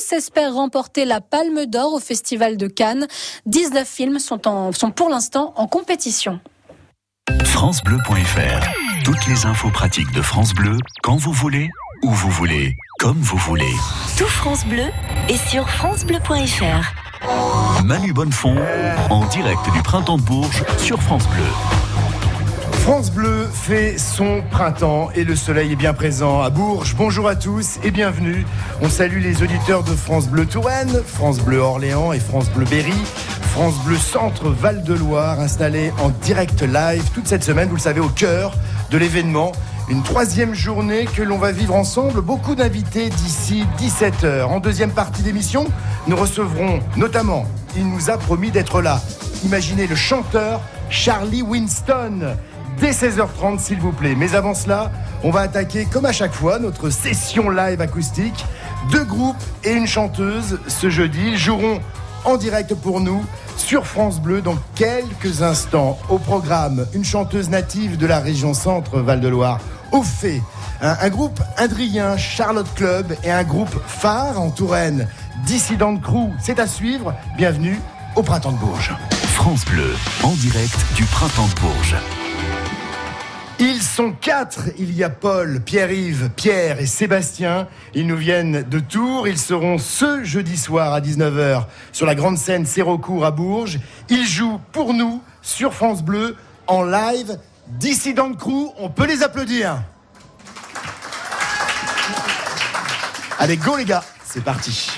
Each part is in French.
tous espèrent remporter la Palme d'Or au Festival de Cannes. 19 films sont, en, sont pour l'instant en compétition. FranceBleu.fr Toutes les infos pratiques de France Bleu, quand vous voulez, où vous voulez, comme vous voulez. Tout France Bleu est sur FranceBleu.fr. Manu Bonnefond, en direct du Printemps de Bourges sur France Bleu. France Bleu fait son printemps et le soleil est bien présent à Bourges. Bonjour à tous et bienvenue. On salue les auditeurs de France Bleu Touraine, France Bleu Orléans et France Bleu Berry. France Bleu Centre Val-de-Loire installé en direct live toute cette semaine, vous le savez, au cœur de l'événement. Une troisième journée que l'on va vivre ensemble. Beaucoup d'invités d'ici 17h. En deuxième partie d'émission, nous recevrons notamment, il nous a promis d'être là. Imaginez le chanteur Charlie Winston dès 16h30 s'il vous plaît. Mais avant cela, on va attaquer comme à chaque fois notre session live acoustique. Deux groupes et une chanteuse ce jeudi. Joueront en direct pour nous sur France Bleu dans quelques instants. Au programme, une chanteuse native de la région centre Val-de-Loire, au fait. Un, un, groupe indrien, Charlotte Club, et un groupe phare en Touraine, Dissident Crew. C'est à suivre. Bienvenue au Printemps de Bourges. France Bleu, en direct du Printemps de Bourges. Ils sont quatre. Il y a Paul, Pierre-Yves, Pierre et Sébastien. Ils nous viennent de Tours. Ils seront ce jeudi soir à 19h sur la grande scène Sérocourt à Bourges. Ils jouent pour nous sur France Bleu en live. Dissident Crew, on peut les applaudir. Allez, go les gars, c'est parti.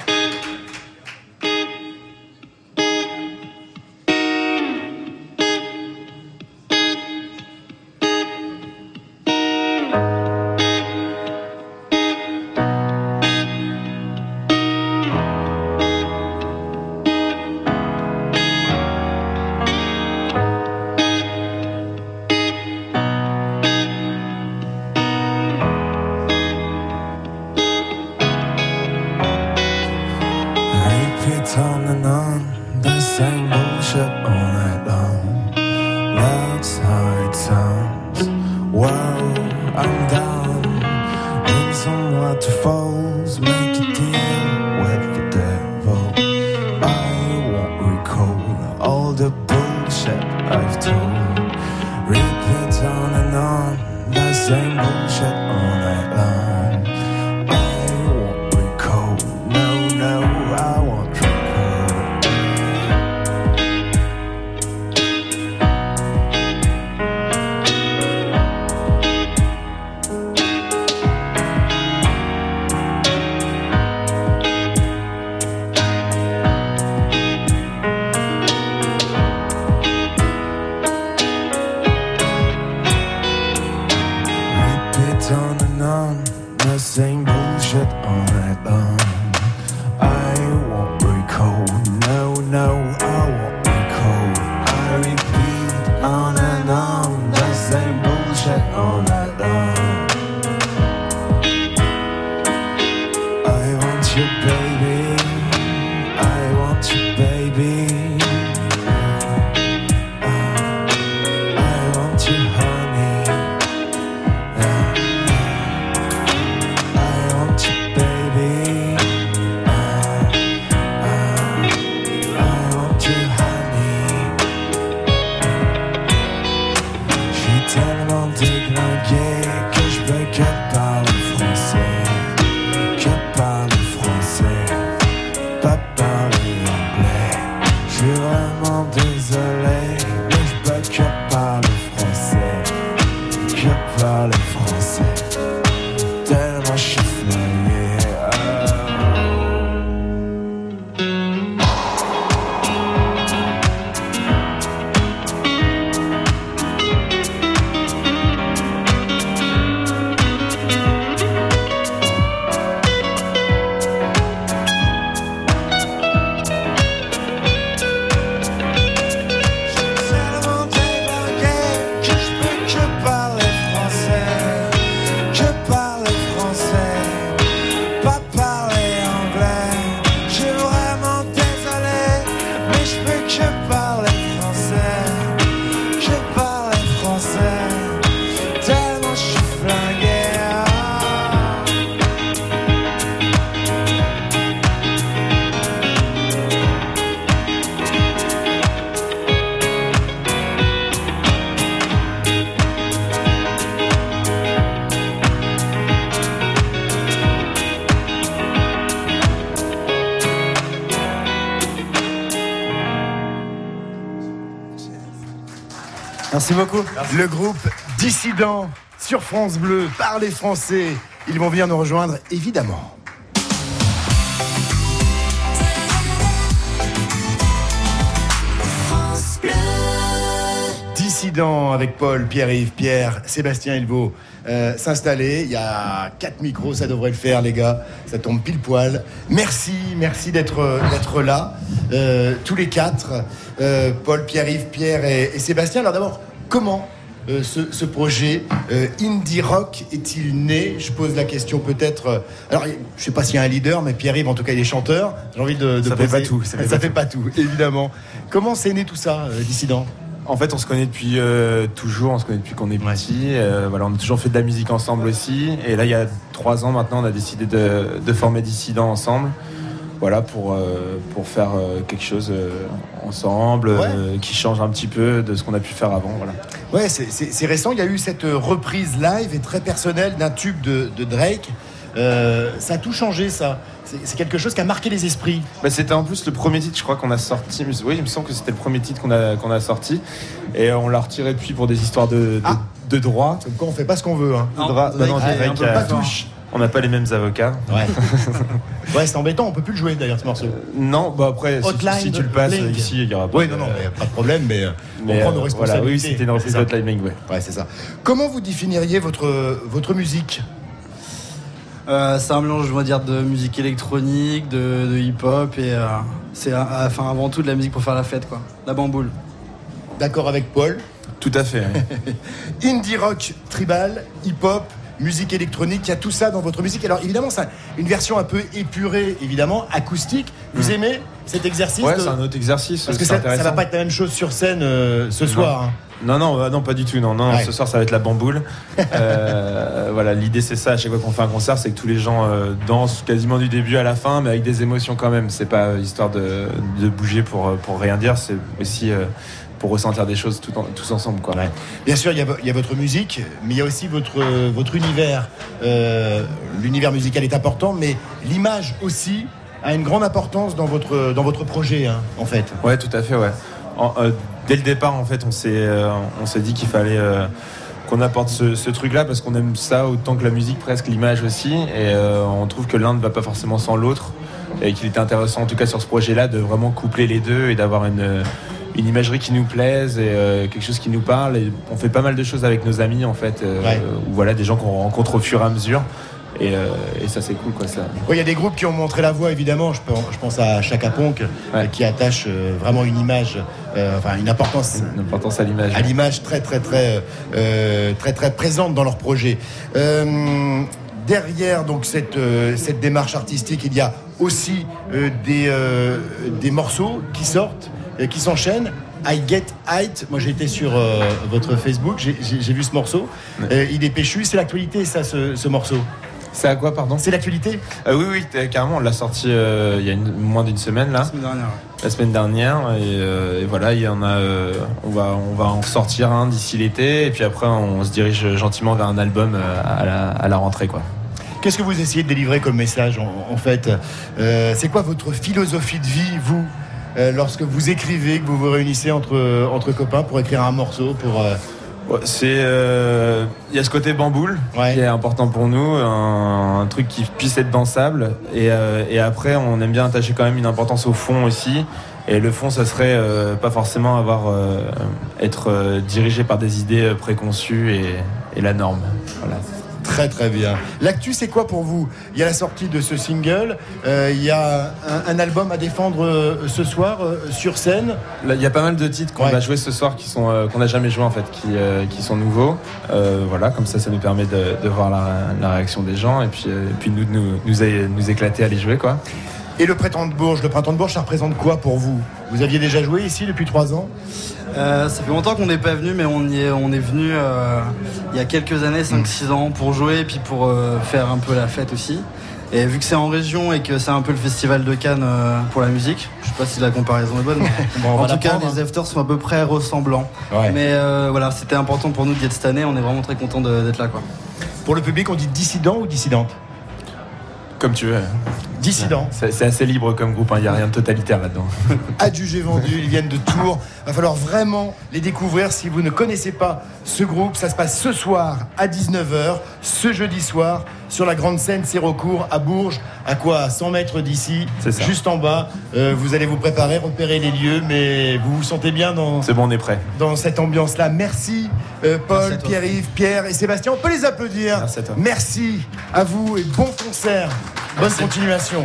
Merci beaucoup. Le groupe Dissident sur France Bleu par les Français. Ils vont venir nous rejoindre évidemment. Dissident avec Paul, Pierre-Yves, Pierre, Sébastien Ilvo euh, s'installer. Il y a quatre micros, ça devrait le faire, les gars. Ça tombe pile poil. Merci, merci d'être d'être là, euh, tous les quatre. Euh, Paul, Pierre-Yves, Pierre et, et Sébastien. Alors d'abord, comment euh, ce, ce projet euh, indie rock est-il né? Je pose la question peut-être. euh, alors, je sais pas s'il y a un leader, mais Pierre-Yves, en tout cas, il est chanteur. J'ai envie de, de Ça fait poser- pas tout, ça fait ça pas fait tout. pas tout, évidemment. Comment c'est né tout ça, dissident? En fait, on se connaît depuis toujours, on se connaît depuis qu'on est petit. Voilà, on a toujours fait de la musique ensemble aussi. Et là, il y a trois ans maintenant, on a décidé de, de former Dissident ensemble. Voilà, pour, euh, pour faire euh, quelque chose euh, ensemble, euh, qui change un petit peu de ce qu'on a pu faire avant. Voilà. Ouais, c'est- c'est c'est récent. Il y a eu cette reprise live et très personnelle d'un tube de, de Drake. Euh, ça a tout changé, ça. C'est c'est quelque chose qui a marqué les esprits. Bah, c'était en plus le premier titre, je crois qu'on a sorti. Oui, il me semble que c'était le premier titre qu'on a, qu'on a sorti. Et on l'a retiré depuis pour des histoires de, de, Ah. de droit. Comme quoi, on fait pas ce qu'on veut. Hein. De droit. Bah non, Ah, Drake, euh, pas touche. On n'a pas les mêmes avocats. Ouais, ouais c'est embêtant. On peut plus le jouer d'ailleurs ce morceau. Non, bah après, si, Hotline si tu le passes Bling. ici, il y aura pas. Oui, non, non, mais pas de problème, mais, euh, mais, on prend euh, nos voilà, responsabilités. oui, c'était une reprise C'est ça. de Hotline ouais. Ouais, c'est ça. Comment vous définiriez votre, votre musique Euh, c'est un mélange, va dire, de musique électronique, de, de hip-hop et euh, c'est euh, enfin avant tout de la musique pour faire la fête, quoi. La bamboule. D'accord avec Paul Tout à fait. oui. Indie rock, tribal, hip-hop, musique électronique, il y a tout ça dans votre musique. Alors évidemment, c'est une version un peu épurée, évidemment, acoustique. Vous aimez cet exercice Mm. ouais, de- c'est un autre exercice. Parce que ça, ça va pas être la même chose sur scène euh, ce soir. hein. Non, non, euh, non, pas du tout. Non, non. Ouais. Ce soir, ça va être la bamboule. Euh, voilà, l'idée c'est ça. À chaque fois qu'on fait un concert, c'est que tous les gens euh, dansent quasiment du début à la fin, mais avec des émotions quand même. C'est pas histoire de, de bouger pour pour rien dire. C'est aussi euh, pour ressentir des choses tout en- tous ensemble, quoi. Ouais. Bien sûr, il y, a, y votre musique, mais il y a aussi votre, euh, votre univers. Euh, L'univers musical est important, mais l'image aussi a une grande importance dans votre, dans votre projet, hein, en fait. Ouais, tout à fait, ouais. En- euh, dès le départ, en fait, on s'est, euh, dit qu'il fallait qu'on apporte ce, ce truc-là parce qu'on aime ça autant que la musique, presque l'image aussi. Et euh, on trouve que l'un ne va pas forcément sans l'autre. Et qu'il était intéressant, en tout cas sur ce projet-là, de vraiment coupler les deux et d'avoir une, une imagerie qui nous plaise et euh, quelque chose qui nous parle. Et on fait pas mal de choses avec nos amis, en fait, euh, Ouais. ou voilà, des gens qu'on rencontre au fur et à mesure. Et, euh, et ça, c'est cool, quoi. Ça. Ouais, Il y a des groupes qui ont montré la voie, évidemment. Je pense, je pense à Chaka Ponk, euh, qui attache euh, vraiment une image, enfin une importance Une importance à l'image. à l'image très très très très très présente dans leur projet. Derrière donc cette cette démarche artistique, il y a aussi des des morceaux qui sortent, euh, qui s'enchaînent. I Get Height, moi j'ai été sur euh, votre Facebook, j'ai- vu ce morceau. Euh, il est péchu, c'est l'actualité ça, ce, ce morceau. C'est à quoi, pardon? C'est l'actualité Euh, oui, oui, carrément, on l'a sorti euh, il y a une- moins d'une semaine là, La semaine dernière. ouais. la semaine dernière, et, euh, et voilà, il y en a, euh, on va, on va en sortir un d'ici l'été, et puis après on se dirige gentiment vers un album euh, à, la, à la rentrée, quoi. Qu'est-ce que vous essayez de délivrer comme message en, en fait? Euh, C'est quoi votre philosophie de vie, vous, lorsque vous écrivez, que vous vous réunissez entre, entre copains pour écrire un morceau pour, euh, c'est, euh, il y a ce côté bamboule Ouais. qui est important pour nous, un, un truc qui puisse être dansable, et, euh, et après on aime bien attacher quand même une importance au fond aussi. Et le fond, ça serait euh, pas forcément avoir euh, être euh, dirigé par des idées euh, préconçues et, et la norme. Voilà. Très très bien. L'actu, c'est quoi pour vous? Il y a la sortie de ce single, euh, il y a un, un album à défendre euh, ce soir euh, sur scène. Là, il y a pas mal de titres qu'on Ouais. va jouer ce soir qui sont qu'on n'a jamais joué en fait, qui, euh, qui sont nouveaux. Euh, voilà, comme ça, ça nous permet de, de voir la, la réaction des gens et puis, euh, et puis nous, de nous, nous, é- nous éclater à les jouer quoi. Et le Printemps de Bourges, le Printemps de Bourges, ça représente quoi pour vous? Vous aviez déjà joué ici depuis trois ans? Euh, ça fait longtemps qu'on n'est pas venu, mais on, y est, on est venu euh, il y a quelques années, 5-6 ans, pour jouer et puis pour euh, faire un peu la fête aussi. Et vu que c'est en région et que c'est un peu le festival de Cannes euh, pour la musique, je sais pas si la comparaison est bonne, mais Bon, en tout cas, les afters sont à peu près ressemblants. Ouais. Mais euh, voilà, c'était important pour nous d'y être cette année, on est vraiment très content d'être là. Quoi. Pour le public, on dit dissident ou dissidente? Comme tu veux. Dissident. C'est assez libre comme groupe, hein. il n'y a rien de totalitaire là-dedans. Adjugé vendu, ils viennent de Tours. Il va falloir vraiment les découvrir si vous ne connaissez pas ce groupe. Ça se passe ce soir à 19h, ce jeudi soir, sur la grande scène Sérocourt à Bourges, à quoi 100 mètres d'ici, juste en bas. Euh, vous allez vous préparer, repérer les lieux, mais vous vous sentez bien dans. C'est bon, on est prêt. Dans cette ambiance-là. Merci euh, Paul, Pierre-Yves, Pierre et Sébastien. On peut les applaudir. Merci à toi. Merci à vous et bon concert. Bonne continuation.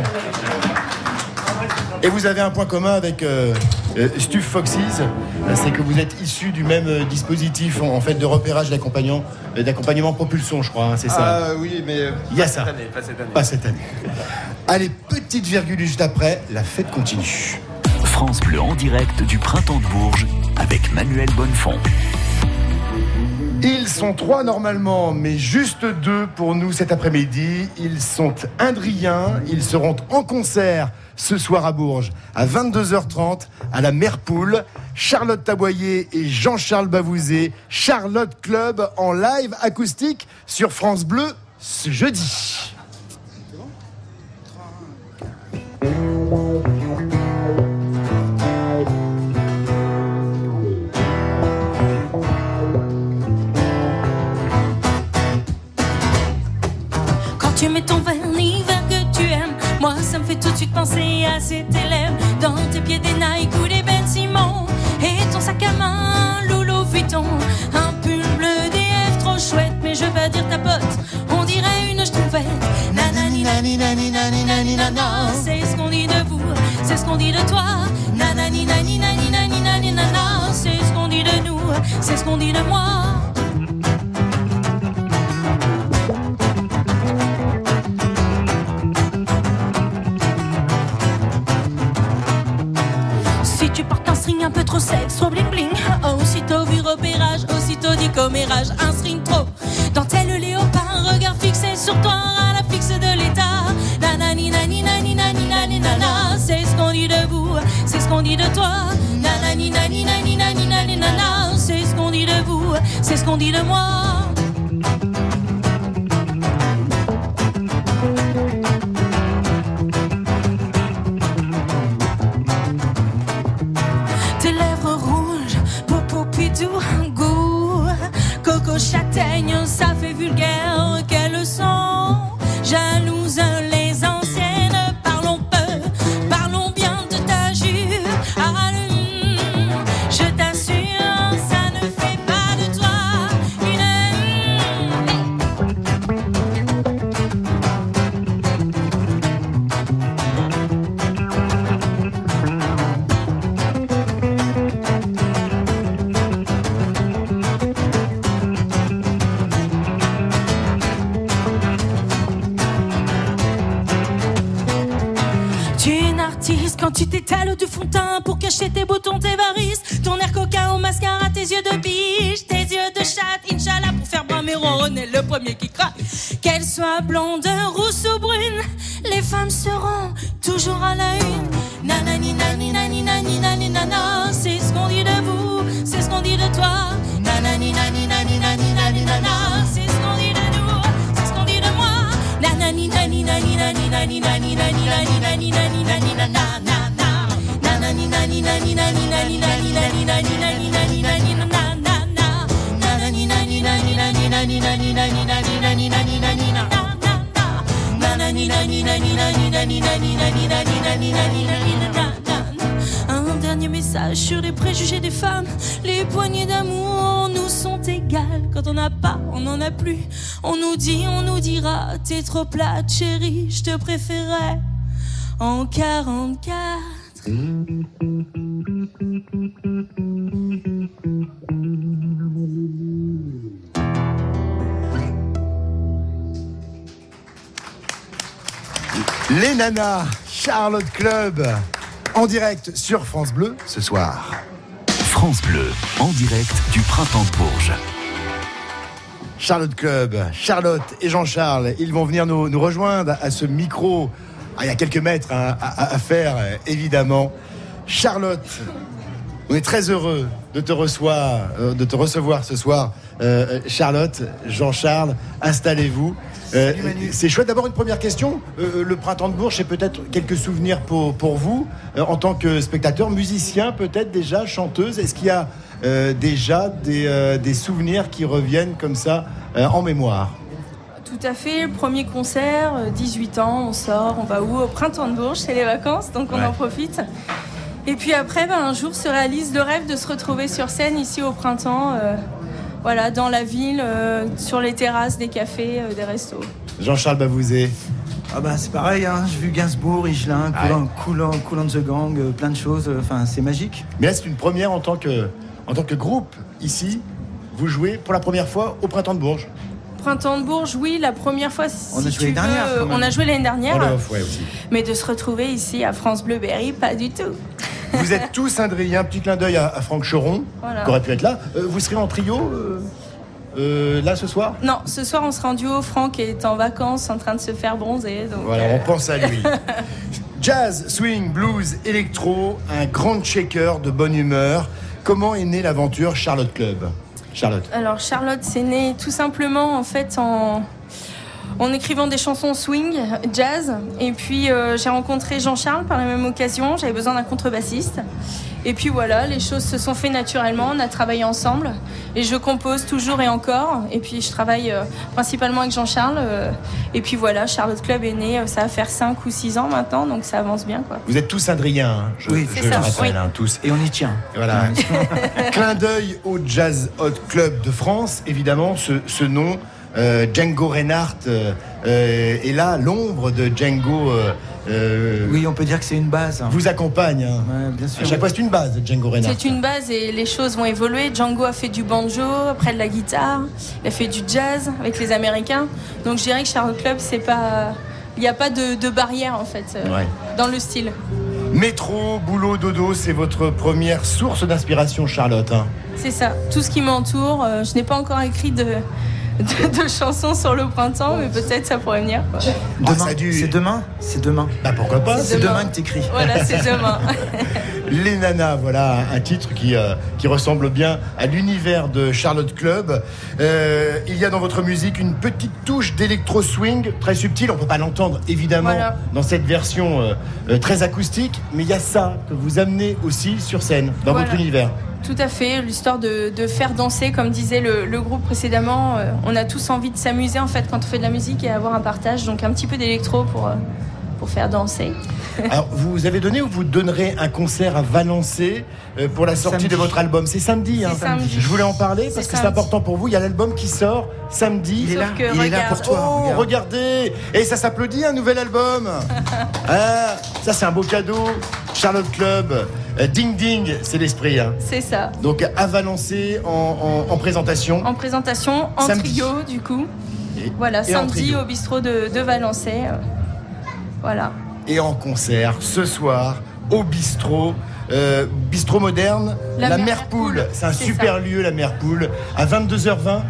Et vous avez un point commun avec euh, euh Stuf Foxes, c'est que vous êtes issus du même euh, dispositif en, fait de repérage d'accompagnement, euh, d'accompagnement propulsion, je crois, hein, c'est ça. Ah oui, mais il y a ça. Cette année, pas cette année. Pas cette année. Allez, petite virgule juste après, la fête continue. France Bleu en direct du printemps de Bourges avec Manuel Bonnefond. Ils sont trois normalement, mais juste deux pour nous cet après-midi. Ils sont indriens, ils seront en concert ce soir à Bourges à 22h30 à la Merpoule. Charlotte Taboyer et Jean-Charles Bavouzé, Charlotte Club en live acoustique sur France Bleu ce jeudi. Fait tout de suite penser à cet élève. Dans tes pieds des Nike ou des Ben Simon, et ton sac à main, Loulou Vuitton. Un pull bleu DF trop chouette, mais je vais dire ta pote, on dirait une schtroumpfette. Nanani nani nani nani nani nana, c'est ce qu'on dit de vous, c'est ce qu'on dit de toi. Nanani nani nani nani nani nana, c'est ce qu'on dit de nous, c'est ce qu'on dit de moi. Un un peu trop sexe, trop bling bling, aussitôt vu repérage, aussitôt dit commérage, un string trop. Dentelle léopard, regard fixé sur toi, à la fixe de l'état. Nanani nani nani nani nani nana, c'est ce qu'on dit de vous, c'est ce qu'on dit de toi. Nanani nani nani nani nani nana, c'est ce qu'on dit de vous, c'est ce qu'on dit de moi. T'es trop plate, chérie, je te préférais en 44. Les nanas, Charlotte Club, en direct sur France Bleu ce soir. France Bleu en direct du printemps de Bourges. Charlotte Club, Charlotte et Jean-Charles, ils vont venir nous, nous rejoindre à ce micro. Ah, il y a quelques mètres hein, à, faire, euh, évidemment. Charlotte, On est très heureux de te recevoir, euh, de te recevoir ce soir, euh, Charlotte, Jean-Charles. Installez-vous. Euh, c'est chouette. D'abord, une première question. Euh, le printemps de Bourges, c'est peut-être quelques souvenirs pour, pour vous, euh, en tant que spectateur, musicien, peut-être déjà, chanteuse. Est-ce qu'il y a euh, déjà des, euh, des souvenirs qui reviennent comme ça euh, en mémoire Tout à fait, le premier concert, euh, 18 ans, on sort, on va où? Au printemps de Bourges, c'est les vacances, donc on Ouais. en profite. Et puis après, ben, un jour se réalise le rêve de se retrouver sur scène ici au printemps, euh, voilà, dans la ville, euh, sur les terrasses des cafés, euh, des restos. Jean-Charles Bavouzé. Ah bah c'est pareil, hein. j'ai vu Gainsbourg, Higelin, Ah cool, cool on the Gang, euh, plein de choses, euh, enfin c'est magique. Mais là, c'est une première en tant que, en tant que groupe ici. Vous jouez pour la première fois au printemps de Bourges. Printemps de Bourges, oui, la première fois, si On a joué l'année dernière, on a joué l'année dernière, En off, ouais, aussi. mais de se retrouver ici à France Bleu Berry, pas du tout. Vous êtes tous Indriens. Un petit clin d'œil à, à Franck Choron, Voilà. qui aurait pu être là. Euh, vous serez en trio euh, euh, là ce soir? Non, ce soir on sera en duo. Franck est en vacances, en train de se faire bronzer. Donc, Voilà, euh, on pense à lui. Jazz, swing, blues, électro, un grand shaker de bonne humeur. Comment est née l'aventure Charlotte Club Charlotte. Alors Charlotte, c'est né tout simplement en fait en, en écrivant des chansons swing, jazz. Et puis euh, j'ai rencontré Jean-Charles par la même occasion. J'avais besoin d'un contrebassiste. Et puis voilà, les choses se sont fait naturellement. On a travaillé ensemble. Et je compose toujours et encore. Et puis je travaille euh, principalement avec Jean-Charles. euh, et puis voilà, Charlotte Club est né. euh, Ça va faire 5 ou 6 ans maintenant. Donc ça avance bien. Quoi. Vous êtes tous Indriens, hein, je, Oui, je c'est le ça, rappelle, oui. hein, tous. Et on y tient. Voilà. Clin d'œil au Jazz Hot Club de France, évidemment, ce, ce nom, euh, Django Reinhardt, euh, euh, est là, l'ombre de Django euh, euh, Oui, on peut dire que c'est une base. hein. vous accompagne. hein. Ouais, bien sûr. À chaque fois, c'est une base, Django Reinhardt. C'est une base et les choses vont évoluer. Django a fait du banjo, après de la guitare, il a fait du jazz avec les Américains. Donc je dirais que Charlotte Club, c'est pas. Il n'y a pas de, de barrière en fait euh, Ouais. dans le style. Métro, boulot, dodo, c'est votre première source d'inspiration, Charlotte. hein. C'est ça. Tout ce qui m'entoure. euh, je n'ai pas encore écrit de, de, de chansons sur le printemps, mais peut-être ça pourrait venir. quoi. Ah, Demain, ça a dû- c'est demain, c'est demain. Bah pourquoi pas C'est demain. demain que t'écris. Voilà, c'est demain. Les Nanas, voilà un titre qui, euh, qui ressemble bien à l'univers de Charlotte Club. Euh, il y a dans votre musique une petite touche d'électro swing très subtile. On peut pas l'entendre évidemment Voilà. dans cette version euh, très acoustique, mais il y a ça que vous amenez aussi sur scène dans Voilà. votre univers. Tout à fait, l'histoire de, de faire danser, comme disait le, le groupe précédemment. on a tous envie de s'amuser en fait quand on fait de la musique et avoir un partage. Donc un petit peu d'électro pour, pour faire danser. Alors, vous avez donné ou vous donnerez un concert à Valençay euh, pour la sortie Samedi. de votre album? C'est samedi, hein samedi. Je voulais en parler parce que c'est important pour vous. Il y a l'album qui sort samedi. Il est là, il est là pour toi. Oh, regarde. regardez Et ça s'applaudit, un nouvel album ah, Ça, c'est un beau cadeau. Charlotte Club, euh, Ding Ding, c'est l'esprit. hein. C'est ça. Donc, à Valençay en, en- en présentation. En présentation, en Samedi. trio du coup. Et- Voilà, et samedi au bistrot de, de Valençay. Voilà. Et en concert, ce soir, au bistrot. euh, bistrot moderne, la, La Poule. C'est un super ça. lieu, la Mer Poule, à 22h20.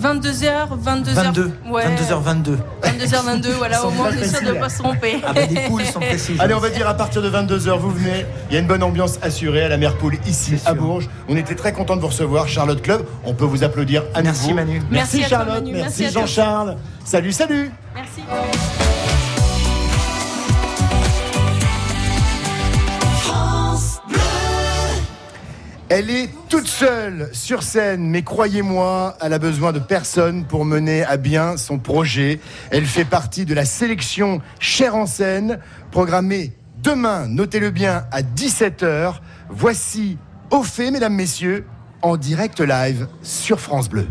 22h, 22h. 22, Ouais. 22h22. 22h22, voilà, au moins on est sûr de ne pas se tromper. Ah bah les poules sont précises. Allez, on va dire à partir de 22h, vous venez. Il y a une bonne ambiance assurée à la Mer Poule ici à. Bourges. On était très content de vous recevoir, Charlotte Club. On peut vous applaudir à Merci, nouveau. Manu. Merci, Merci à toi, Charlotte. Manu. Merci. Jean-Charles. Salut, salut. Merci. Elle est toute seule sur scène, mais croyez-moi, elle a besoin de personne pour mener à bien son projet. Elle fait partie de la sélection Cher en scène, programmée demain, notez-le bien, à 17h. Voici Au fait, mesdames, messieurs, en direct live sur France Bleu.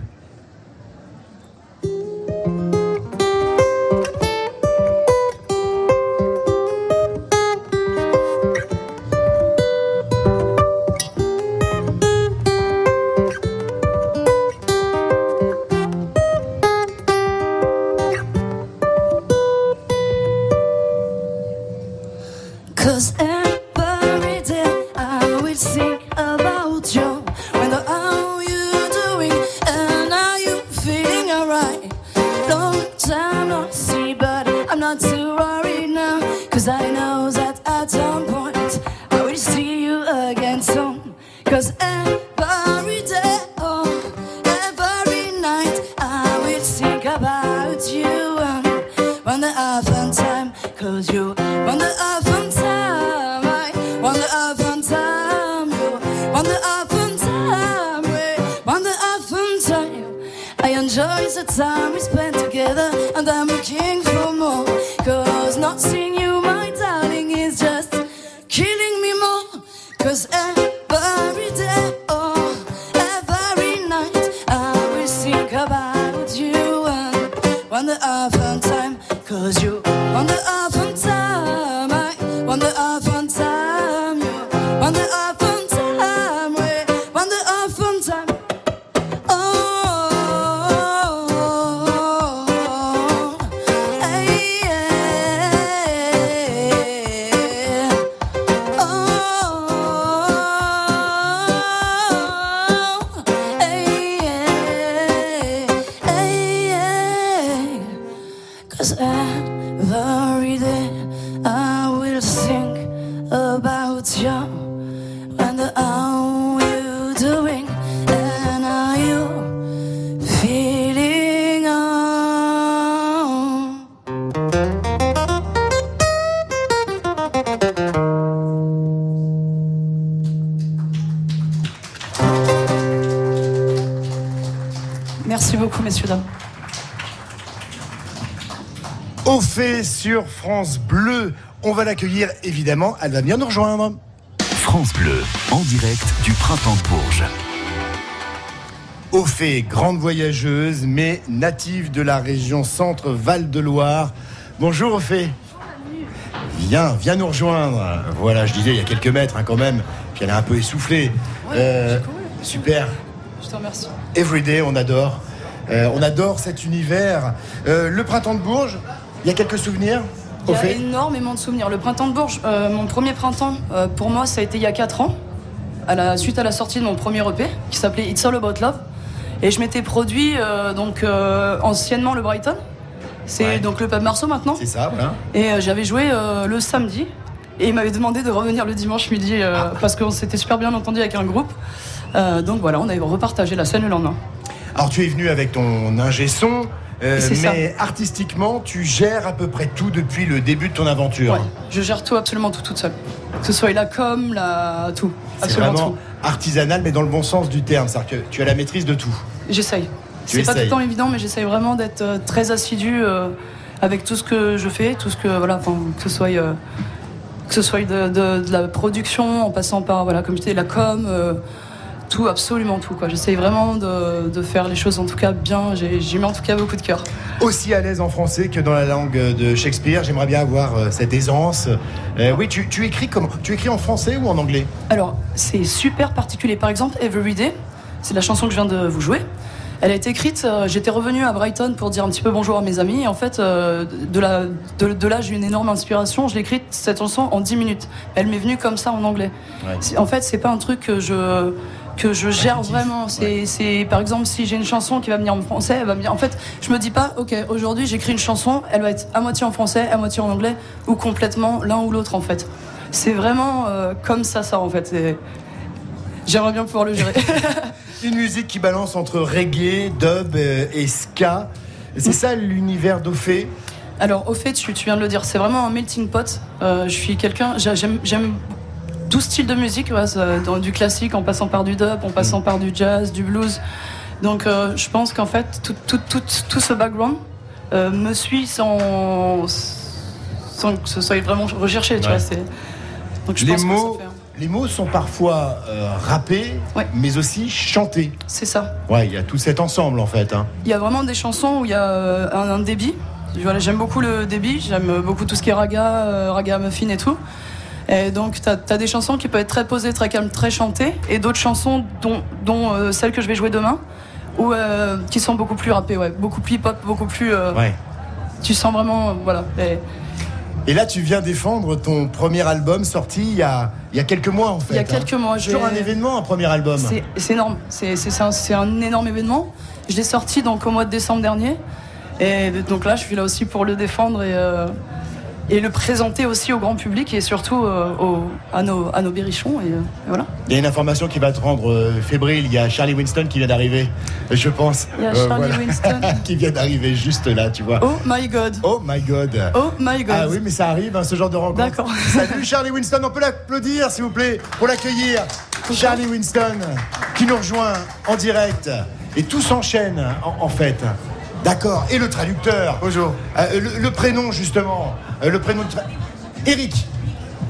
I'm not too worried now, cause I know that at some point I will see you again soon. Cause the time we spent together, and I'm looking for more. Sur France Bleu, on va l'accueillir évidemment, elle va venir nous rejoindre. France Bleu, en direct du Printemps de Bourges. Au fait, grande voyageuse, mais native de la région centre Val-de-Loire. Bonjour Au fait. Viens, viens nous rejoindre. Voilà, je disais, il y a quelques mètres hein, quand même, puis elle est un peu essoufflée. Euh, super. Je te remercie. Everyday, on adore. Euh, on adore cet univers. Euh, le printemps de Bourges, il y a quelques souvenirs Il y a fait énormément de souvenirs. Le printemps de Bourges, euh, mon premier printemps, euh, pour moi, ça a été il y a 4 ans, à la, suite à la sortie de mon premier EP, qui s'appelait It's All About Love. Et je m'étais produit, euh, donc, anciennement le Brighton. C'est Ouais. donc le pub Marceau maintenant. C'est ça, voilà. Et j'avais joué le samedi. Et il m'avait demandé de revenir le dimanche midi Ah. parce qu'on s'était super bien entendu avec un groupe. Donc voilà, on avait repartagé la scène le lendemain. Alors tu es venu avec ton ingé son, euh, C'est ça. mais artistiquement, tu gères à peu près tout depuis le début de ton aventure. Ouais, je gère tout, absolument tout toute seule. Que ce soit la com, la tout. C'est Absolument vraiment tout. artisanal, mais dans le bon sens du terme. C'est-à-dire que tu as la maîtrise de tout. J'essaye. C'est pas tout le temps évident, mais j'essaye vraiment d'être euh, très assidu euh, avec tout ce que je fais, tout ce que voilà, enfin, que ce soit euh, que ce soit de, de- de la production, en passant par voilà, comme je disais, la com, tout, absolument tout. Quoi. J'essaye vraiment de, de faire les choses en tout cas bien. J'ai- J'y mets en tout cas beaucoup de cœur. Aussi à l'aise en français que dans la langue de Shakespeare. J'aimerais bien avoir euh, cette aisance. Euh, oui, tu, tu écris comment? Tu écris en français ou en anglais? Alors, c'est super particulier. Par exemple, Everyday, c'est la chanson que je viens de vous jouer. Elle a été écrite, euh, j'étais revenu à Brighton pour dire un petit peu bonjour à mes amis. Et en fait, de, la, de, de là, j'ai eu une énorme inspiration. Je l'ai écrite, cette chanson, en 10 minutes. Elle m'est venue comme ça en anglais. Ouais. En fait, c'est pas un truc que je que je gère vraiment. C'est, c'est par exemple si j'ai une chanson qui va venir en français, elle va venir. En fait, je me dis pas, ok, aujourd'hui j'écris une chanson, elle va être à moitié en français, à moitié en anglais, ou complètement l'un ou l'autre en fait. C'est vraiment euh, comme ça, ça en fait. J'aimerais bien pouvoir le gérer. Une musique qui balance entre reggae, dub et ska. C'est ça l'univers d'Ophé Alors, au fait, tu, tu viens de le dire, c'est vraiment un melting pot. Euh, je suis quelqu'un, j'a- j'aime, j'aime tout style de musique, ouais, ça, dans du classique, en passant par du dub, en passant par du jazz, du blues. Donc, euh, je pense qu'en fait, tout, tout, tout, tout ce background euh, me suit sans, sans que ce soit vraiment recherché. Tu Ouais. vois, c'est... Donc, je les pense que mots, ça fait un- les mots sont parfois euh, rappés, Ouais. mais aussi chantés. C'est ça. Ouais, il y a tout cet ensemble en fait. hein. Il y a vraiment des chansons où il y a euh, un, un débit. Voilà, j'aime beaucoup le débit, j'aime beaucoup tout ce qui est raga, euh, raga muffin et tout. Et donc, tu as, des chansons qui peuvent être très posées, très calmes, très chantées, et d'autres chansons, dont, dont euh, celle que je vais jouer demain, où, euh, qui sont beaucoup plus rappées, ouais, beaucoup plus hip-hop, beaucoup plus. euh, Ouais. Tu sens vraiment. euh, voilà. Et Et là, tu viens défendre ton premier album sorti il y a, il y a quelques mois en fait. il y a hein. quelques mois, je Toujours un événement, un premier album. C'est énorme, c'est un, énorme événement. Je l'ai sorti donc au mois de décembre dernier. Et donc là, je suis là aussi pour le défendre et, euh, et le présenter aussi au grand public et surtout euh, au- à, nos, à nos berrichons. Et, euh, et voilà. Il y a une information qui va te rendre euh, fébrile. Il y a Charlie Winston qui vient d'arriver, je pense. Il y a Charlie Winston. qui vient d'arriver juste là, tu vois. Oh my god! Oh my god. Oh my god! Ah oui, mais ça arrive, hein, ce genre de rencontre. D'accord. Salut Charlie Winston, on peut l'applaudir s'il vous plaît pour l'accueillir. Charlie Winston qui nous rejoint en direct. Et tout s'enchaîne, en, en fait. D'accord. Et le traducteur Bonjour. le, le prénom, justement. Euh, le prénom de... Eric.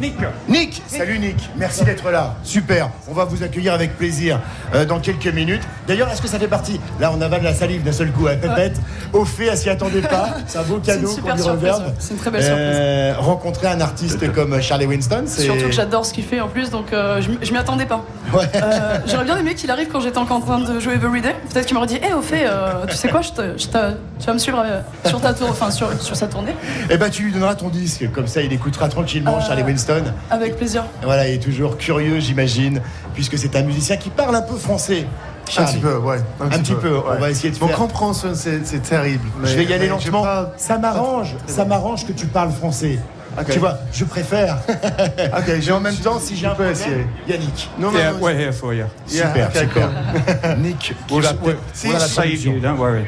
Nick. Nick. Salut Nick. Merci d'être là. Super. On va vous accueillir avec plaisir euh, dans quelques minutes. D'ailleurs, est-ce que ça fait partie? Là, on avale la salive d'un seul coup. à Pépette, au fait, elle s'y attendait pas. C'est un beau cadeau super qu'on lui ouais. C'est une très belle surprise. Rencontrer un artiste comme Charlie Winston, c'est... Surtout que j'adore ce qu'il fait en plus, donc euh, je m'y attendais pas. Euh, J'aurais bien aimé qu'il arrive quand j'étais encore en train de jouer Everyday. Peut-être qu'il m'aurait dit, hé, au fait, euh, tu sais quoi, je te- je te- tu vas me suivre euh, sur ta tour, enfin sur, sur sa tournée. Eh ben, tu lui donneras ton disque. Comme ça, il écoutera tranquillement Euh, Charlie Winston. Avec plaisir. Voilà, il est toujours curieux, j'imagine, puisque c'est un musicien qui parle un peu français. Charlie. petit peu, ouais, Un, un petit peu. peu, On ouais. va essayer de Mon faire. compréhension, c'est c'est terrible. Je vais y aller j'ai lentement. pas- Ça m'arrange, ça m'arrange que tu parles français. Tu vois, je préfère. Ok, Mais en même temps, si j'ai un problème, essayer. Yannick. Non, non, Yeah, non, we're here for you. Yeah, Super, okay, super. Nick, qui va la traduction. worry.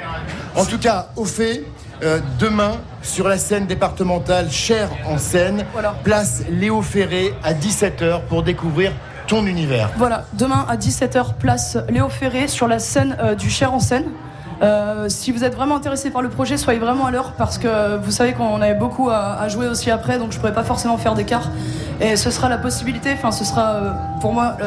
En tout cas, au fait, euh, demain, sur la scène départementale Cher en scène, place Léo Ferré à 17h pour découvrir ton univers. Voilà, demain à 17h, place Léo Ferré sur la scène euh, du Cher en scène. Euh, si vous êtes vraiment intéressé par le projet, soyez vraiment à l'heure parce que vous savez qu'on avait beaucoup à, à jouer aussi après, donc je pourrais pas forcément faire d'écart. Et ce sera la possibilité, enfin ce sera pour moi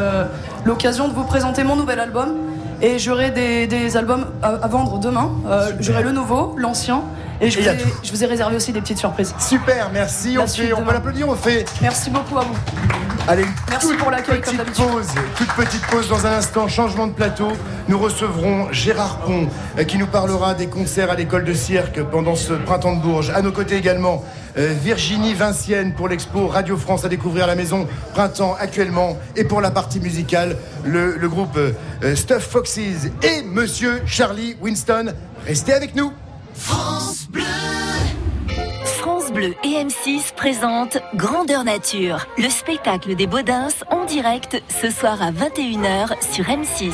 l'occasion de vous présenter mon nouvel album. Et j'aurai des, des albums à, à vendre demain. Euh, j'aurai le nouveau, l'ancien, et je Et vous, ai, je vous ai réservé aussi des petites surprises. Super, merci. La On, fait, on peut l'applaudir, on fait. Merci beaucoup à vous. Allez, Merci toute pour l'accueil, comme petite d'habitude. pause, toute petite pause dans un instant, changement de plateau. Nous recevrons Gérard Pont euh, qui nous parlera des concerts à l'école de cirque pendant ce printemps de Bourges. À nos côtés également, euh, Virginie Vincienne pour l'expo Radio France à découvrir à la maison Printemps actuellement. Et pour la partie musicale, le, le groupe euh, euh, Stuff Foxes et Monsieur Charlie Winston. Restez avec nous. France Bleu. France Bleu et M6 présentent Grandeur Nature, le spectacle des Baudins en direct ce soir à 21h sur M6.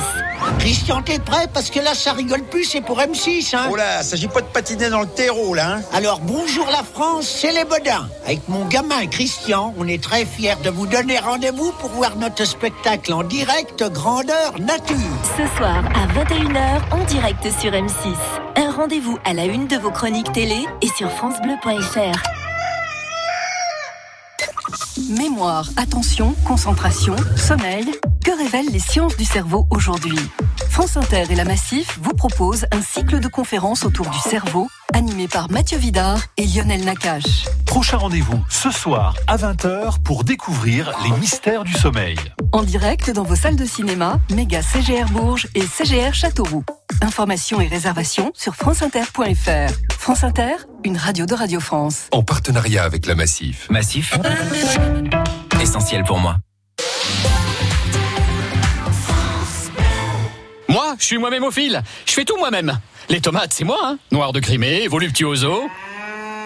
Christian, t'es prêt? Parce que là, ça rigole plus, c'est pour M6, hein Oh là, s'agit pas de patiner dans le terreau, là. Hein Alors, bonjour la France, c'est les Bodins. Avec mon gamin Christian, on est très fiers de vous donner rendez-vous pour voir notre spectacle en direct Grandeur Nature. Ce soir à 21h en direct sur M6. Un rendez-vous à la une de vos chroniques télé et sur francebleu.fr. Mémoire, attention, concentration, sommeil. Que révèlent les sciences du cerveau aujourd'hui? France Inter et la Massif vous proposent un cycle de conférences autour du cerveau, animé par Mathieu Vidard et Lionel Nakache. Prochain rendez-vous ce soir à 20h pour découvrir les mystères du sommeil. En direct dans vos salles de cinéma, Méga CGR Bourges et CGR Châteauroux. Informations et réservations sur franceinter.fr. France Inter, une radio de Radio France. En partenariat avec la Massif. Massif Essentiel pour moi. Moi, je suis moi-même au fil. Je fais tout moi-même. Les tomates, c'est moi, hein. Noir de Crimée, voluptuoso.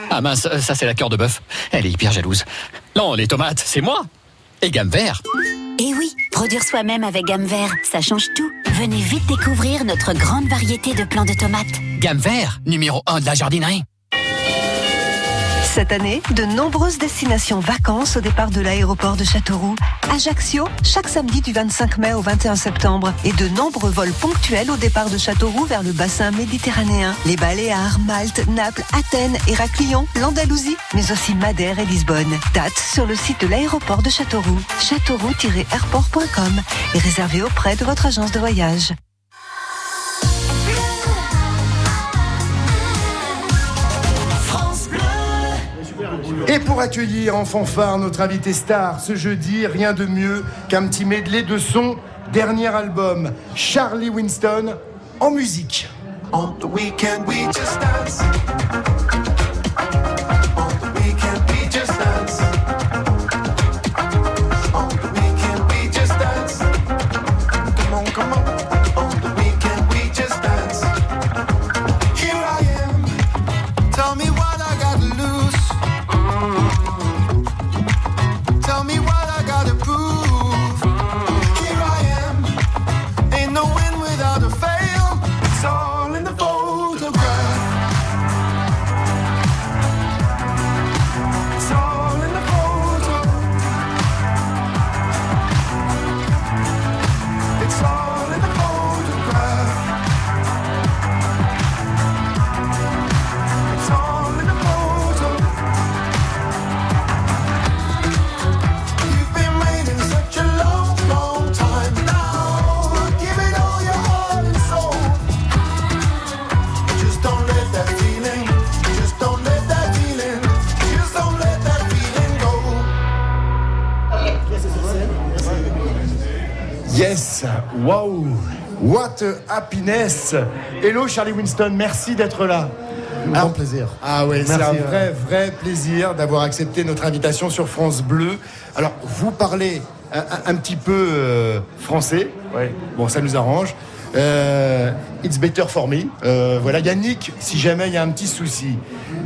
Ah mince, ça c'est la cœur de bœuf. Elle est hyper jalouse. Non, les tomates, c'est moi. Et gamme vert. Et oui, produire soi-même avec gamme vert, ça change tout. Venez vite découvrir notre grande variété de plants de tomates. Gamme vert, numéro 1 de la jardinerie. Cette année, de nombreuses destinations vacances au départ de l'aéroport de Châteauroux, Ajaccio, chaque samedi du 25 mai au 21 septembre, et de nombreux vols ponctuels au départ de Châteauroux vers le bassin méditerranéen, les Baléares, Malte, Naples, Athènes, Héraclion, l'Andalousie, mais aussi Madère et Lisbonne. Date sur le site de l'aéroport de Châteauroux, châteauroux-airport.com et réservé auprès de votre agence de voyage. Et pour accueillir en fanfare notre invité star ce jeudi, rien de mieux qu'un petit medley de son dernier album, Charlie Winston, en musique. Wow, what a happiness. Hello Charlie Winston, merci d'être là. Grand plaisir. Ah ouais, c'est un vrai, vrai plaisir d'avoir accepté notre invitation sur France Bleu. Alors, vous parlez un, un- un petit peu euh, français. Bon, ça nous arrange. Euh, it's better for me. Euh, voilà, Yannick, si jamais il y a un petit souci.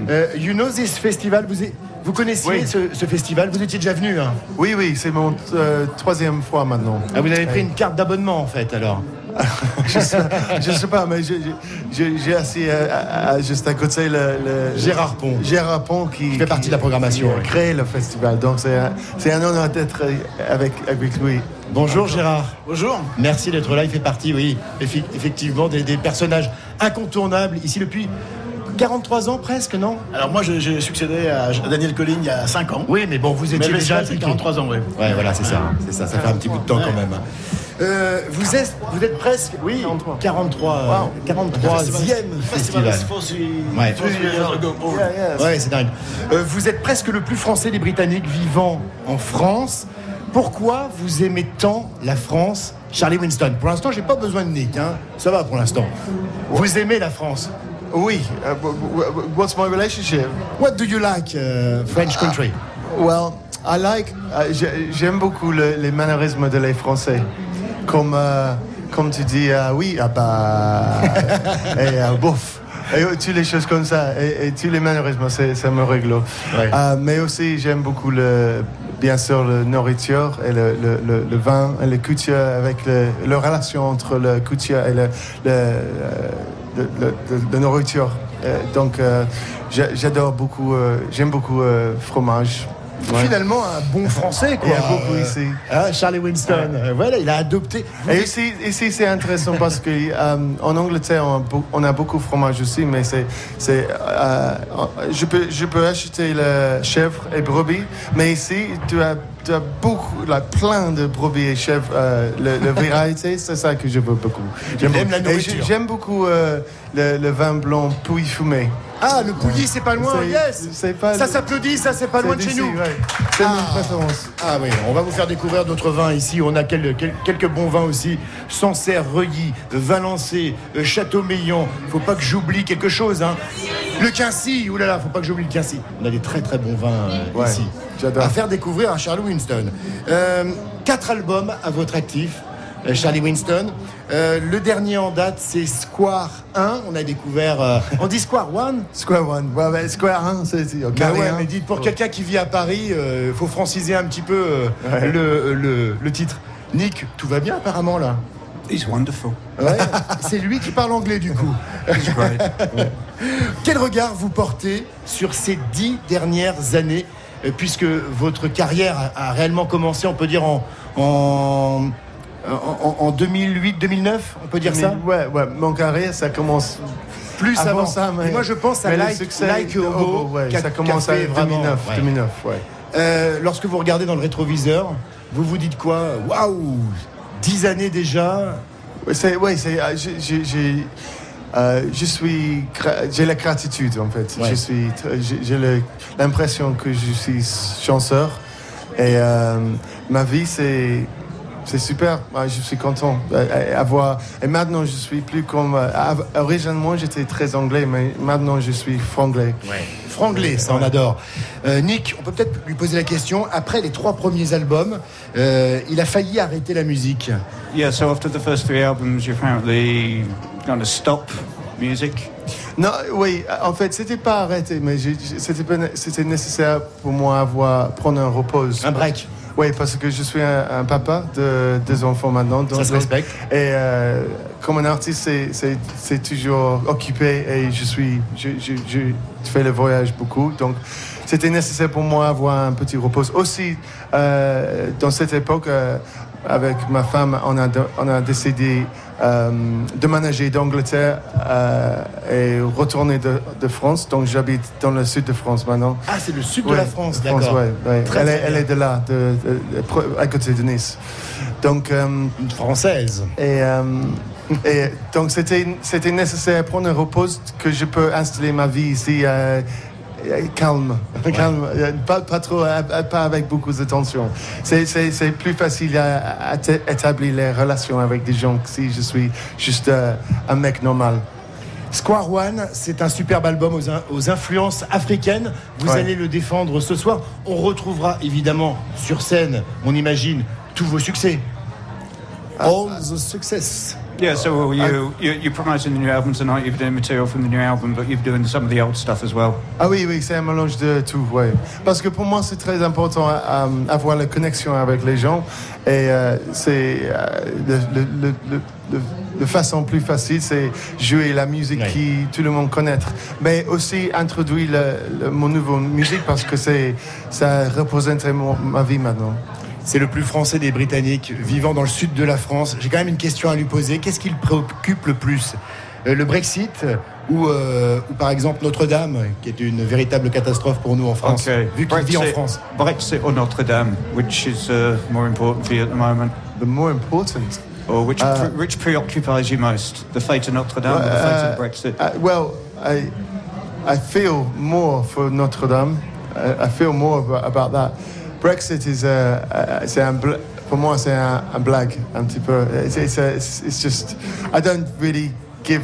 Euh, you know this festival, vous, êtes- vous connaissiez Oui. ce, ce festival? Vous étiez déjà venu hein? Oui, oui, c'est mon euh, troisième fois maintenant. Ah, vous avez pris une carte d'abonnement en fait alors je, sais, je sais pas, mais j'ai- assis euh, à- à- juste à côté le, le- Gérard Pont. Gérard Pont qui, fait partie de la programmation, qui a ouais. créé le festival. Donc c'est un, honneur d'être avec, avec lui. Bonjour Gérard. Bonjour. Merci d'être là. Il fait partie, oui, effectivement, des, des personnages incontournables ici depuis 43 ans presque, non Alors moi, je- j'ai succédé à Daniel Colline il y a 5 ans. Oui, mais bon, vous étiez Mais déjà festival, c'est impliqué. 43 ans, oui. Ouais, voilà, c'est ça, c'est ça. Ça fait un petit bout de temps quand même. Euh, vous êtes, vous êtes presque, oui, 43, euh, 43e festival. Ouais. Ouais, c'est dingue. Euh, vous êtes presque le plus français des Britanniques vivant en France. Pourquoi vous aimez tant la France, Charlie Winston Pour l'instant, j'ai pas besoin de Nick. Hein. Ça va pour l'instant. Vous aimez la France? Oui. uh, w- what's my relationship? What do you like, uh, French country? Well, I like. uh, j'ai- J'aime beaucoup le- les mannerismes de les Français. Comme, euh, comme tu dis, ah oui, ah bah. et euh, bouf. Et euh, toutes les choses comme ça. Et, et tous les mannerismes, ça me réglo. Euh, mais aussi, j'aime beaucoup, le, bien sûr, la nourriture et le, le- le- le vin et la couture, avec le, la relation entre la couture et le, la nourriture. Euh, donc, euh, j'a- j'adore beaucoup, euh, j'aime beaucoup fromage. Ouais. Finalement, un bon français, quoi. Il y a beaucoup ici. Charlie Winston, euh, voilà, il a adopté. Et ici, ici c'est intéressant parce que euh, en Angleterre, on a, beau- on a beaucoup de fromage aussi, mais c'est, c'est, euh, je peux, je peux acheter le chèvre et brebis, mais ici, tu as, tu as beaucoup, là, plein de brebis et chèvres, euh, le, le variété, c'est ça que je veux beaucoup. J'aime beaucoup. la nourriture. j'ai- J'aime beaucoup euh, le, le vin blanc pouille fumé. Ah, le pouilly, c'est pas loin, yes pas- Ça s'applaudit, ça, c'est pas loin de chez nous. ouais. C'est ah. ma préférence. Ah oui, on va vous faire découvrir d'autres vins ici. On a quel- quel- quelques bons vins aussi. Sancerre, Reuilly, Valençay, euh, Châteaumeillan. Faut pas que j'oublie quelque chose. Hein. Le Quincy, oulala, faut pas que j'oublie le Quincy. On a des très très bons vins euh, Ouais, ici. j'adore. À faire découvrir à Charlie Winston. Euh, quatre albums à votre actif. euh, Charlie Winston. Euh, le dernier en date, c'est Square 1. On a découvert. euh, on dit Square 1 Square One. Ouais, ouais, Square 1, c'est. c'est- bah ouais, un. mais dites, pour quelqu'un qui vit à Paris, il faut franciser un petit peu euh, Ouais. le, le- le titre. Nick, tout va bien apparemment là? He's wonderful. Ouais, c'est lui qui parle anglais du coup. Quel regard vous portez sur ces dix dernières années, euh, puisque votre carrière a, a réellement commencé, on peut dire, en, en, en- en 2008-2009, on peut dire ça Ouais, ouais, mon carrière, ça commence Plus avant, ça. Et moi, je pense à mais Like- succès Like ouais, ça commence à fait vraiment, 2009. ouais. 2009, ouais. Euh, lorsque vous regardez dans le rétroviseur, vous vous dites quoi? Waouh 10 années déjà Ouais, c'est, ouais, euh, j'ai, euh, je suis, j'ai la gratitude en fait. Ouais. Je suis, j'ai, l'impression que je suis chanceur et euh, ma vie c'est, c'est super. Je suis content euh, avoir. Et maintenant je suis plus comme. euh, Originalement j'étais très anglais, mais maintenant je suis franglais. Franglais, ça on adore. Euh, Nick, on peut peut-être lui poser la question. Après les trois premiers albums, euh, il a failli arrêter la musique. Yeah, so after the first three albums, you apparently kind of stop music? Non, oui, en fait, c'était pas arrêté, mais c'était nécessaire pour moi avoir prendre un repos. Un break. Oui, parce que je suis un, un papa de deux enfants maintenant. donc- Ça se respecte. Et euh, comme un artiste, c'est- toujours occupé et je suis, je, je, je fais le voyage beaucoup, donc c'était nécessaire pour moi avoir un petit repos. Aussi, euh, dans cette époque, euh, avec ma femme, on a, on a décidé euh, de manager d'Angleterre euh, et retourner de, de France. Donc j'habite dans le sud de France maintenant. Ah, c'est le sud de la France, France, d'accord. ouais, ouais. Très, elle, est, elle bien. est de là, de, à côté de Nice. Donc, euh, Une française. et, et donc c'était c'était nécessaire pour un repos que je peux installer ma vie ici. Euh, euh, calme, calme, euh, pas, pas trop, pas avec beaucoup de tension. C'est, plus facile à, établir les relations avec des gens que si je suis juste euh, un mec normal. Square One, c'est un superbe album aux, in- aux influences africaines. Vous Ouais. allez le défendre ce soir. On retrouvera évidemment sur scène, on imagine, tous vos succès. All the success. Yeah, so you, you, you're promoting the new album tonight. You're doing material from the new album, but you're doing some of the old stuff as well? Ah oui, oui, c'est un mélange de tout, ouais. Parce que pour moi, c'est très important à, à avoir la connexion avec les gens. Et euh, c'est euh, le, le, le, le- le- de façon plus facile, c'est jouer la musique qui tout le monde connaît. Mais aussi introduire le- le- mon nouveau musique parce que c'est ça représente mon- ma vie maintenant. C'est le plus français des Britanniques, vivant dans le sud de la France. J'ai quand même une question à lui poser. Qu'est-ce qui le préoccupe le plus Euh, Le Brexit ou, euh, ou par exemple Notre-Dame, qui est une véritable catastrophe pour nous en France, Okay. vu qu'il vit en Brexit- France Brexit or Notre Dame, which is uh, more important for you at the moment? The more important? Or which, Uh, pre- which preoccupies you most? The fate of Notre Dame or the fate Uh, of Brexit? uh, well, I, I feel more for Notre Dame. I, I feel more about, about that. Brexit is c'est pour moi c'est un, blague un petit peu. I don't really give.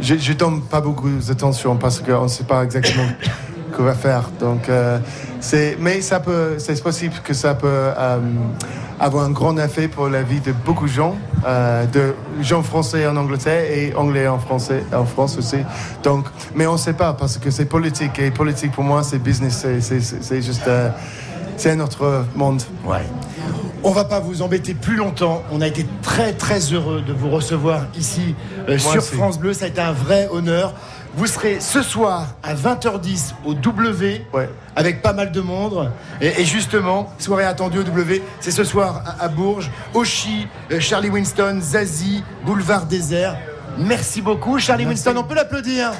Je, je donne pas beaucoup d'attention parce qu'on ne sait pas exactement qu'on va faire. Euh, mais ça peut c'est possible que ça peut euh, avoir un grand effet pour la vie de beaucoup de gens, euh, de gens français en Angleterre et anglais en français en France aussi. Mais on ne sait pas parce que c'est politique et politique pour moi c'est business, c'est- juste c'est un autre monde. Ouais. On va pas vous embêter plus longtemps. On a été très très heureux de vous recevoir ici euh, sur aussi. France Bleu. Ça a été un vrai honneur. Vous serez ce soir à 20h10 au W avec pas mal de monde. Et, et justement, soirée attendue au W, c'est ce soir à, à Bourges, Oshi, euh, Charlie Winston, Zazie, Boulevard Désert. Merci beaucoup, Charlie Winston. On peut l'applaudir.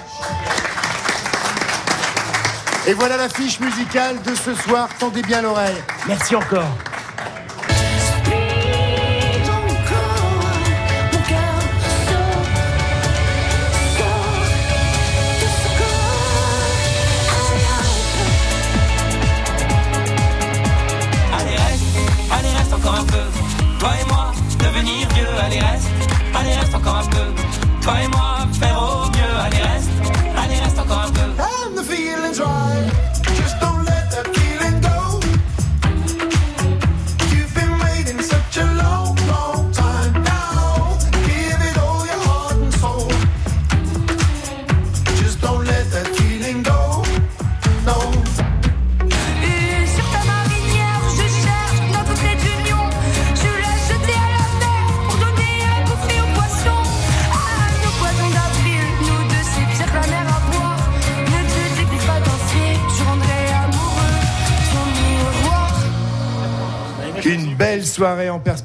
Et voilà l'affiche musicale de ce soir. Tendez bien l'oreille. Merci encore.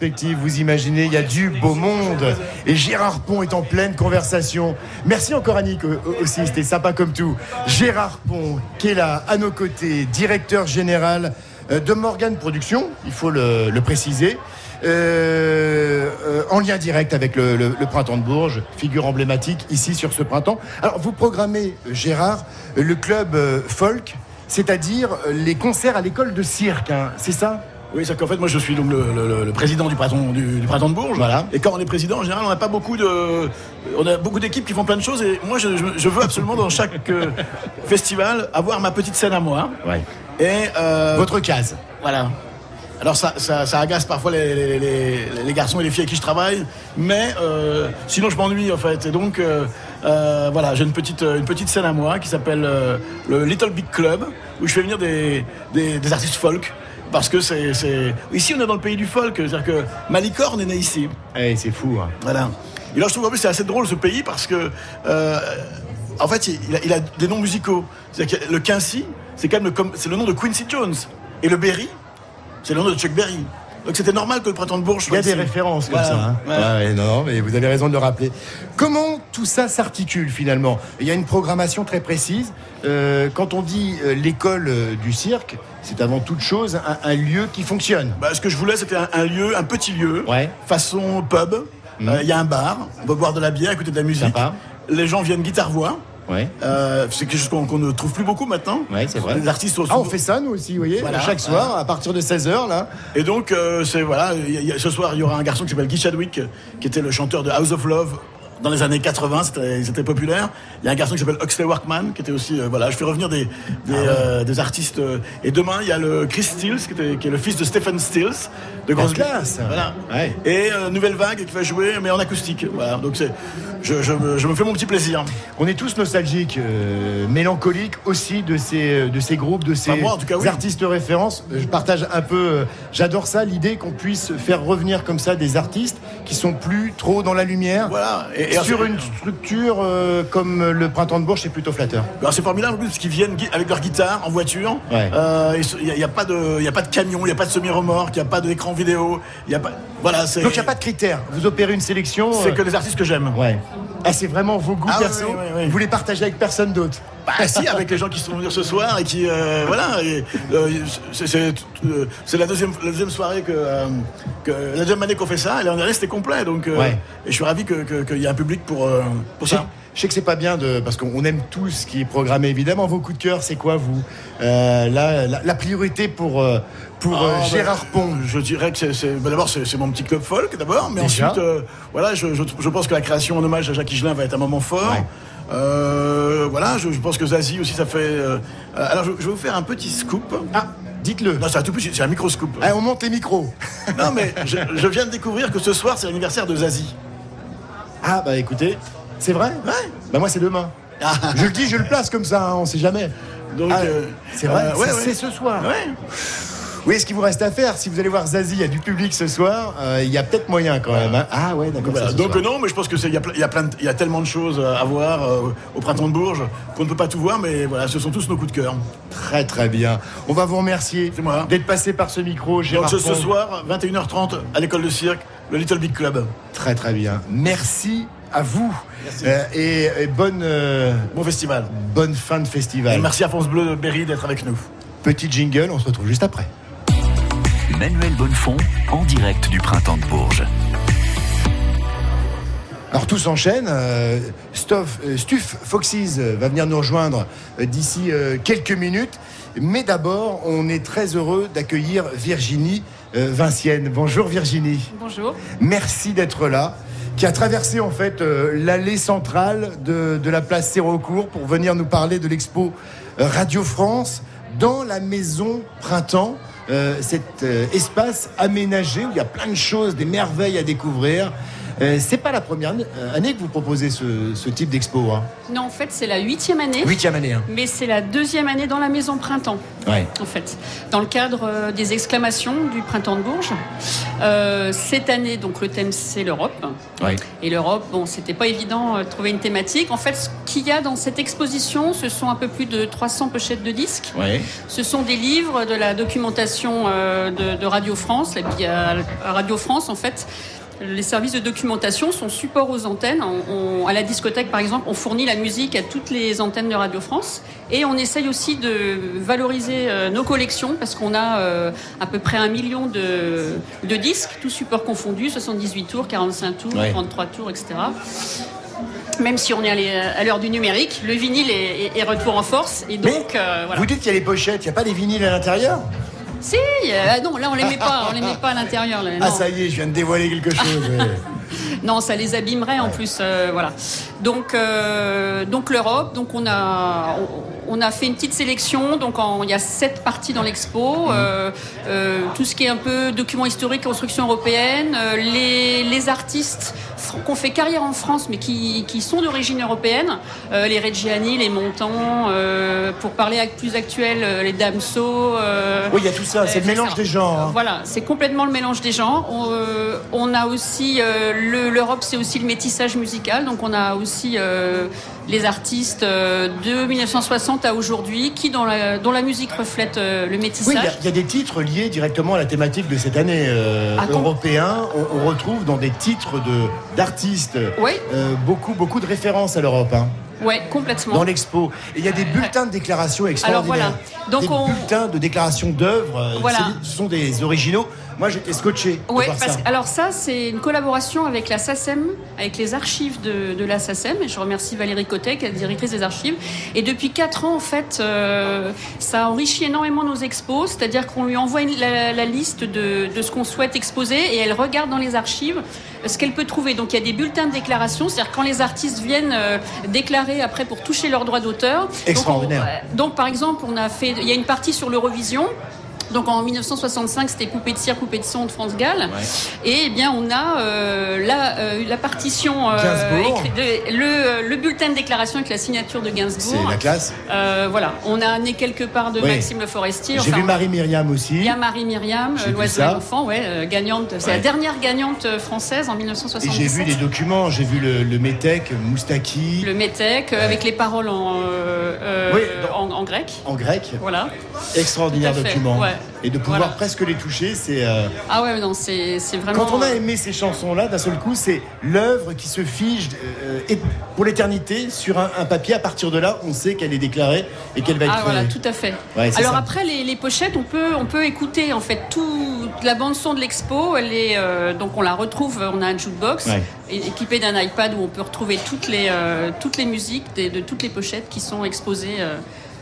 Vous imaginez, il y a du beau monde. Et Gérard Pont est en pleine conversation. Merci encore Annick euh, aussi, c'était sympa comme tout. Gérard Pont, qui est là à nos côtés, directeur général euh, de Morgan Productions, il faut le, préciser. Euh, en lien direct avec le, printemps de Bourges, figure emblématique ici sur ce printemps. Alors vous programmez, Gérard, le club folk, c'est-à-dire les concerts à l'école de cirque, hein, c'est ça? Oui, c'est qu'en fait, moi, je suis donc le, le- le président du printemps, du, du printemps de Bourges. Voilà. Et quand on est président, en général, on n'a pas beaucoup de. On a beaucoup d'équipes qui font plein de choses. Et moi, je, je- je veux absolument, dans chaque euh, festival, avoir ma petite scène à moi. Et. euh, Votre case. Voilà. Alors ça, ça, ça agace parfois les, les- les- les garçons et les filles avec qui je travaille, mais euh, sinon je m'ennuie en fait. Et donc euh, euh, voilà, j'ai une petite, une petite scène à moi qui s'appelle le Little Big Club, où je fais venir des, des, des artistes folk. Parce que c'est, c'est- Ici, on est dans le pays du folk. C'est-à-dire que Malicorne est né ici. Eh, c'est fou. hein. Voilà. Et là, je trouve en plus c'est assez drôle ce pays parce que, euh, en fait, il a, il a des noms musicaux. C'est-à-dire que le Quincy, c'est quand même le, c'est le nom de Quincy Jones. Et le Berry, c'est le nom de Chuck Berry. Donc c'était normal que le printemps de Bourges Il y a soit des références comme Voilà. ça. hein. Voilà. Ouais, non, mais vous avez raison de le rappeler. Comment tout ça s'articule finalement? Il y a une programmation très précise. Euh, quand on dit euh, l'école euh, du cirque, c'est avant toute chose un, un lieu qui fonctionne. Bah, ce que je voulais, c'était un, un lieu, un petit lieu, façon pub. Euh, Il y a un bar, on peut boire de la bière, écouter de la musique. Les gens viennent guitare-voix. Ouais. Euh, c'est quelque chose qu'on ne trouve plus beaucoup maintenant. Ouais, c'est vrai. Les artistes sont Ah, on fait ça, nous aussi, vous voyez, Voilà. chaque soir, à partir de 16h, là. Et donc, euh, c'est voilà, il y a- il y a- ce soir, il y aura un garçon qui s'appelle Guy Chadwick, qui était le chanteur de House of Love dans les années 80, c'était c'était populaire. Il y a un garçon qui s'appelle Huxley Workman, qui était aussi, euh, voilà, je fais revenir des, des, euh, des artistes. euh, et demain, il y a le Chris Stills, qui, était- qui est le fils de Stephen Stills, de Grosse classe. Voilà. Ouais. Et euh, Nouvelle Vague, qui va jouer, mais en acoustique. Voilà, donc c'est, je, je me- je me fais mon petit plaisir. On est tous nostalgiques, euh, mélancoliques aussi de ces, de ces groupes, de ces Enfin, moi, en tout cas, oui. artistes références. Je partage un peu, euh, j'adore ça, l'idée qu'on puisse faire revenir comme ça des artistes qui sont plus trop dans la lumière. Voilà. Et- et sur une structure euh, comme le Printemps de Bourges, c'est plutôt flatteur. Alors c'est formidable parce qu'ils viennent avec leur guitare en voiture. Ouais. Il n'y a, pas de, il y a pas de camion, il n'y a pas de semi-remorque, il n'y a pas d'écran vidéo. Il y a pas, voilà, c'est. Donc il n'y a pas de critères. Vous opérez une sélection. C'est euh, que les artistes que j'aime. Ouais. Ah, c'est vraiment vos goûts Ah, oui, perso. oui, oui, oui. Vous les partagez avec personne d'autre. Bah si, avec les gens qui sont venus ce soir et qui euh, voilà, et, euh, c'est- c'est c'est la deuxième la deuxième soirée que, que la deuxième année qu'on fait ça. Et l'année dernière c'était complet, donc Ouais. et je suis ravi que- que- qu'il y ait un public pour pour ça. Je sais que c'est pas bien de parce qu'on aime tout ce qui est programmé évidemment. Vos coups de cœur, c'est quoi vous? Euh, la, la priorité pour euh, pour euh, Ah, bah, Gérard Pont. Je dirais que c'est- bah, d'abord c'est mon petit club folk d'abord, mais Déjà. ensuite euh, voilà, je, je- je pense que la création en hommage à Jacques Higelin va être un moment fort. Euh, voilà, je, je pense que Zazie aussi ça fait. euh, euh, alors je, vais vous faire un petit scoop. Ah, dites-le. Non, c'est un tout petit, c'est un micro scoop. Ah, on monte les micros. non mais je, je viens de découvrir que ce soir c'est l'anniversaire de Zazie. Ah bah écoutez, c'est vrai Ouais. Bah moi c'est demain. Je le dis, je le place comme ça, hein, on sait jamais. Donc Ah, euh, c'est vrai, euh, ouais, c'est ouais. c'est ce soir. Ouais. Oui, ce qu'il vous reste à faire, si vous allez voir Zazie, il y a du public ce soir, euh, il y a peut-être moyen quand même. hein. Ah ouais, d'accord. Voilà. c'est ce Donc soir. euh, non, mais je pense que c'est il y a, ple- il y a plein, de- il y a tellement de choses à voir euh, au printemps de Bourges qu'on ne peut pas tout voir, mais voilà, ce sont tous nos coups de cœur. Très très bien. On va vous remercier C'est moi. d'être passé par ce micro, Donc Gérard ce, ce soir, 21h30 à l'école de cirque, le Little Big Club. Très très bien. Merci à vous. Euh, et, et bonne, euh, Bon festival. bonne fin de Et festival. merci à France Bleu de Berry d'être avec nous. Petit jingle, on se retrouve juste après. Manuel Bonnefond en direct du printemps de Bourges. Alors tout s'enchaîne. Euh, Stoff, euh, Stuf Foxes euh, va venir nous rejoindre euh, d'ici euh, quelques minutes. Mais d'abord, on est très heureux d'accueillir Virginie euh, Vincienne. Bonjour Virginie. Bonjour. Merci d'être là. Qui a traversé en fait euh, l'allée centrale de, la place Sérocourt pour venir nous parler de l'expo euh, Radio France dans la maison Printemps. Euh, cet espace aménagé où il y a plein de choses, des merveilles à découvrir. Euh, c'est pas la première euh, année que vous proposez ce, ce type d'expo. Hein. Non, en fait, c'est la huitième année. Huitième année. Hein. Mais c'est la deuxième année dans la maison Printemps. Ouais. en fait, dans le cadre euh, des exclamations du printemps de Bourges. Euh, cette année, donc le thème c'est l'Europe. Ouais. Et l'Europe, bon, c'était pas évident de trouver une thématique. En fait, ce qu'il y a dans cette exposition, ce sont un peu plus de 300 pochettes de disques. Ouais. Ce sont des livres de la documentation de, de Radio France. À Radio France, en fait, les services de documentation sont support aux antennes. On- on- à la discothèque, par exemple, on fournit la musique à toutes les antennes de Radio France. Et on essaye aussi de valoriser euh, nos collections parce qu'on a euh, à peu près un million de, de disques, tous supports confondus, 78 tours, 45 tours, Ouais. 33 tours, etc. Même si on est allé à l'heure du numérique, le vinyle est, est- est retour en force. Et donc, euh, voilà. Vous dites qu'il y a les pochettes, il n'y a pas les vinyles à l'intérieur? Si, euh, non, là on les met pas, on les met pas à l'intérieur. là, Ah ça y est, je viens de dévoiler quelque chose. Non, ça les abîmerait en plus, euh, voilà. Donc, euh, donc l'Europe, donc on a, on, on a fait une petite sélection. Donc en- il y a sept parties dans l'expo. Euh, tout ce qui est un peu documents historiques, construction européenne, les, les artistes ont fait carrière en France, mais qui, qui sont d'origine européenne, euh, les Reggiani, les Montants, euh, pour parler plus actuel, euh, les Damso. Oui, il y a tout ça, c'est le mélange des genres. hein. Voilà, c'est complètement le mélange des genres. On, on a aussi le- l'Europe, c'est aussi le métissage musical. Donc on a aussi les artistes de 1960 à aujourd'hui qui, dans la, dont la musique reflète le Oui, métissage. il y a- il y, a des titres liés directement à la thématique de cette année européen. On, on retrouve dans des titres de d'artistes Oui. euh, beaucoup beaucoup de références à l'Europe. hein, Ouais, complètement. dans l'expo. Et il y a des bulletins de déclaration extraordinaires. voilà. Donc des on- bulletins de déclaration d'œuvres. euh, Voilà. Ce sont des originaux. Moi, j'étais scotché. parce ça. alors ça, c'est une collaboration avec la SACEM, avec les archives de, de la SACEM. Et je remercie Valérie Cotet, qui est la directrice des archives. Et depuis quatre ans, en fait, euh, ça enrichit énormément nos expos. C'est-à-dire qu'on lui envoie une- la, la liste de, de ce qu'on souhaite exposer et elle regarde dans les archives ce qu'elle peut trouver. Donc il y a des bulletins de déclaration, c'est-à-dire quand les artistes viennent euh, déclarer après pour toucher leurs droits d'auteur. Donc, on- Extraordinaire. euh, donc, par exemple, on a fait, il y a une partie sur l'Eurovision. Donc en 1965, c'était Poupée de cire, Poupée de son de France Gall. Et eh bien, on a euh, la, euh, la partition, euh, de- le, le bulletin de déclaration avec la signature de Gainsbourg. C'est la classe. Euh, voilà, on a né quelque part de. Maxime Le Forestier. J'ai Enfin, vu Marie-Myriam aussi. Il y a Marie-Myriam, euh, l'oiseau et l'enfant, ouais, euh, gagnante. C'est Ouais. la dernière gagnante euh, française en Et 1977. j'ai vu des documents, j'ai vu le, le Métèque, Moustaki, Le Métèque, euh, avec les paroles en, euh, euh, Oui, en, en grec. en grec. Voilà. Extraordinaire document. ouais. Et de pouvoir Voilà. presque les toucher, c'est. euh, Ah ouais, non, c'est c'est vraiment. Quand on a aimé ces chansons-là, d'un seul coup, c'est l'œuvre qui se fige euh, et pour l'éternité sur un, un papier. À partir de là, on sait qu'elle est déclarée et qu'elle va être. Ah voilà, euh, tout à fait. Ouais, Alors ça. après les, les pochettes, on peut on peut écouter en fait toute la bande son de l'expo. Elle est euh, donc on la retrouve. On a un jukebox Ouais. équipé d'un iPad où on peut retrouver toutes les euh, toutes les musiques de toutes les pochettes qui sont exposées euh,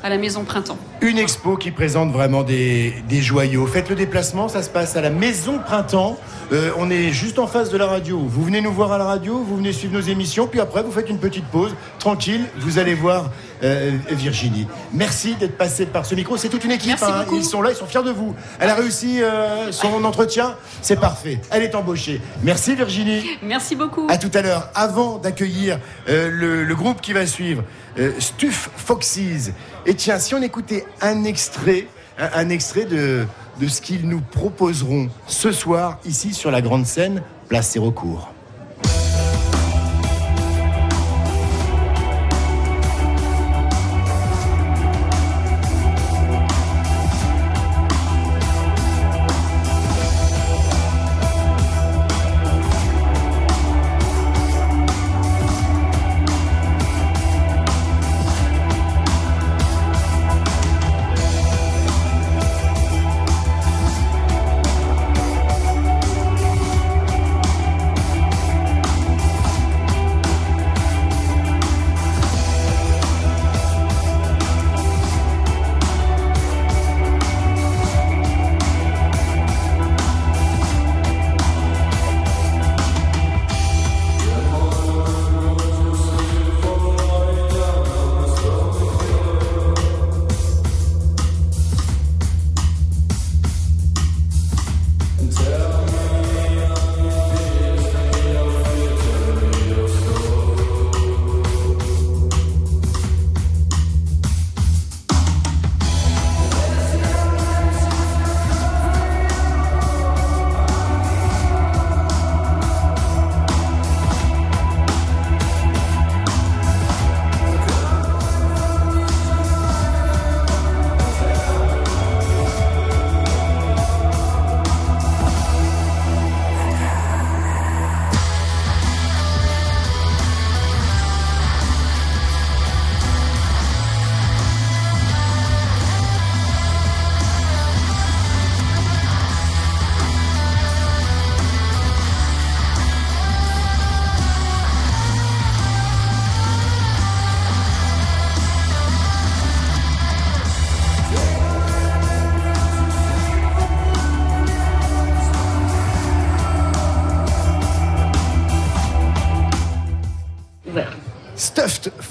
à la Maison Printemps. Une expo qui présente vraiment des, joyaux. Faites le déplacement, ça se passe à la Maison Printemps. Euh, on est juste en face de la radio. Vous venez nous voir à la radio, vous venez suivre nos émissions, puis après vous faites une petite pause, tranquille. Vous allez voir euh, Virginie. Merci d'être passé par ce micro. C'est toute une équipe. Hein. Ils sont là, ils sont fiers de vous. Elle a réussi euh, son entretien, c'est parfait. Elle est embauchée. Merci Virginie. Merci beaucoup. À tout à l'heure. Avant d'accueillir euh, le, le groupe qui va suivre, Stuff Foxes. Et tiens, si on écoutait un extrait, un, un extrait de, de ce qu'ils nous proposeront ce soir ici sur la grande scène, place Sérocourt.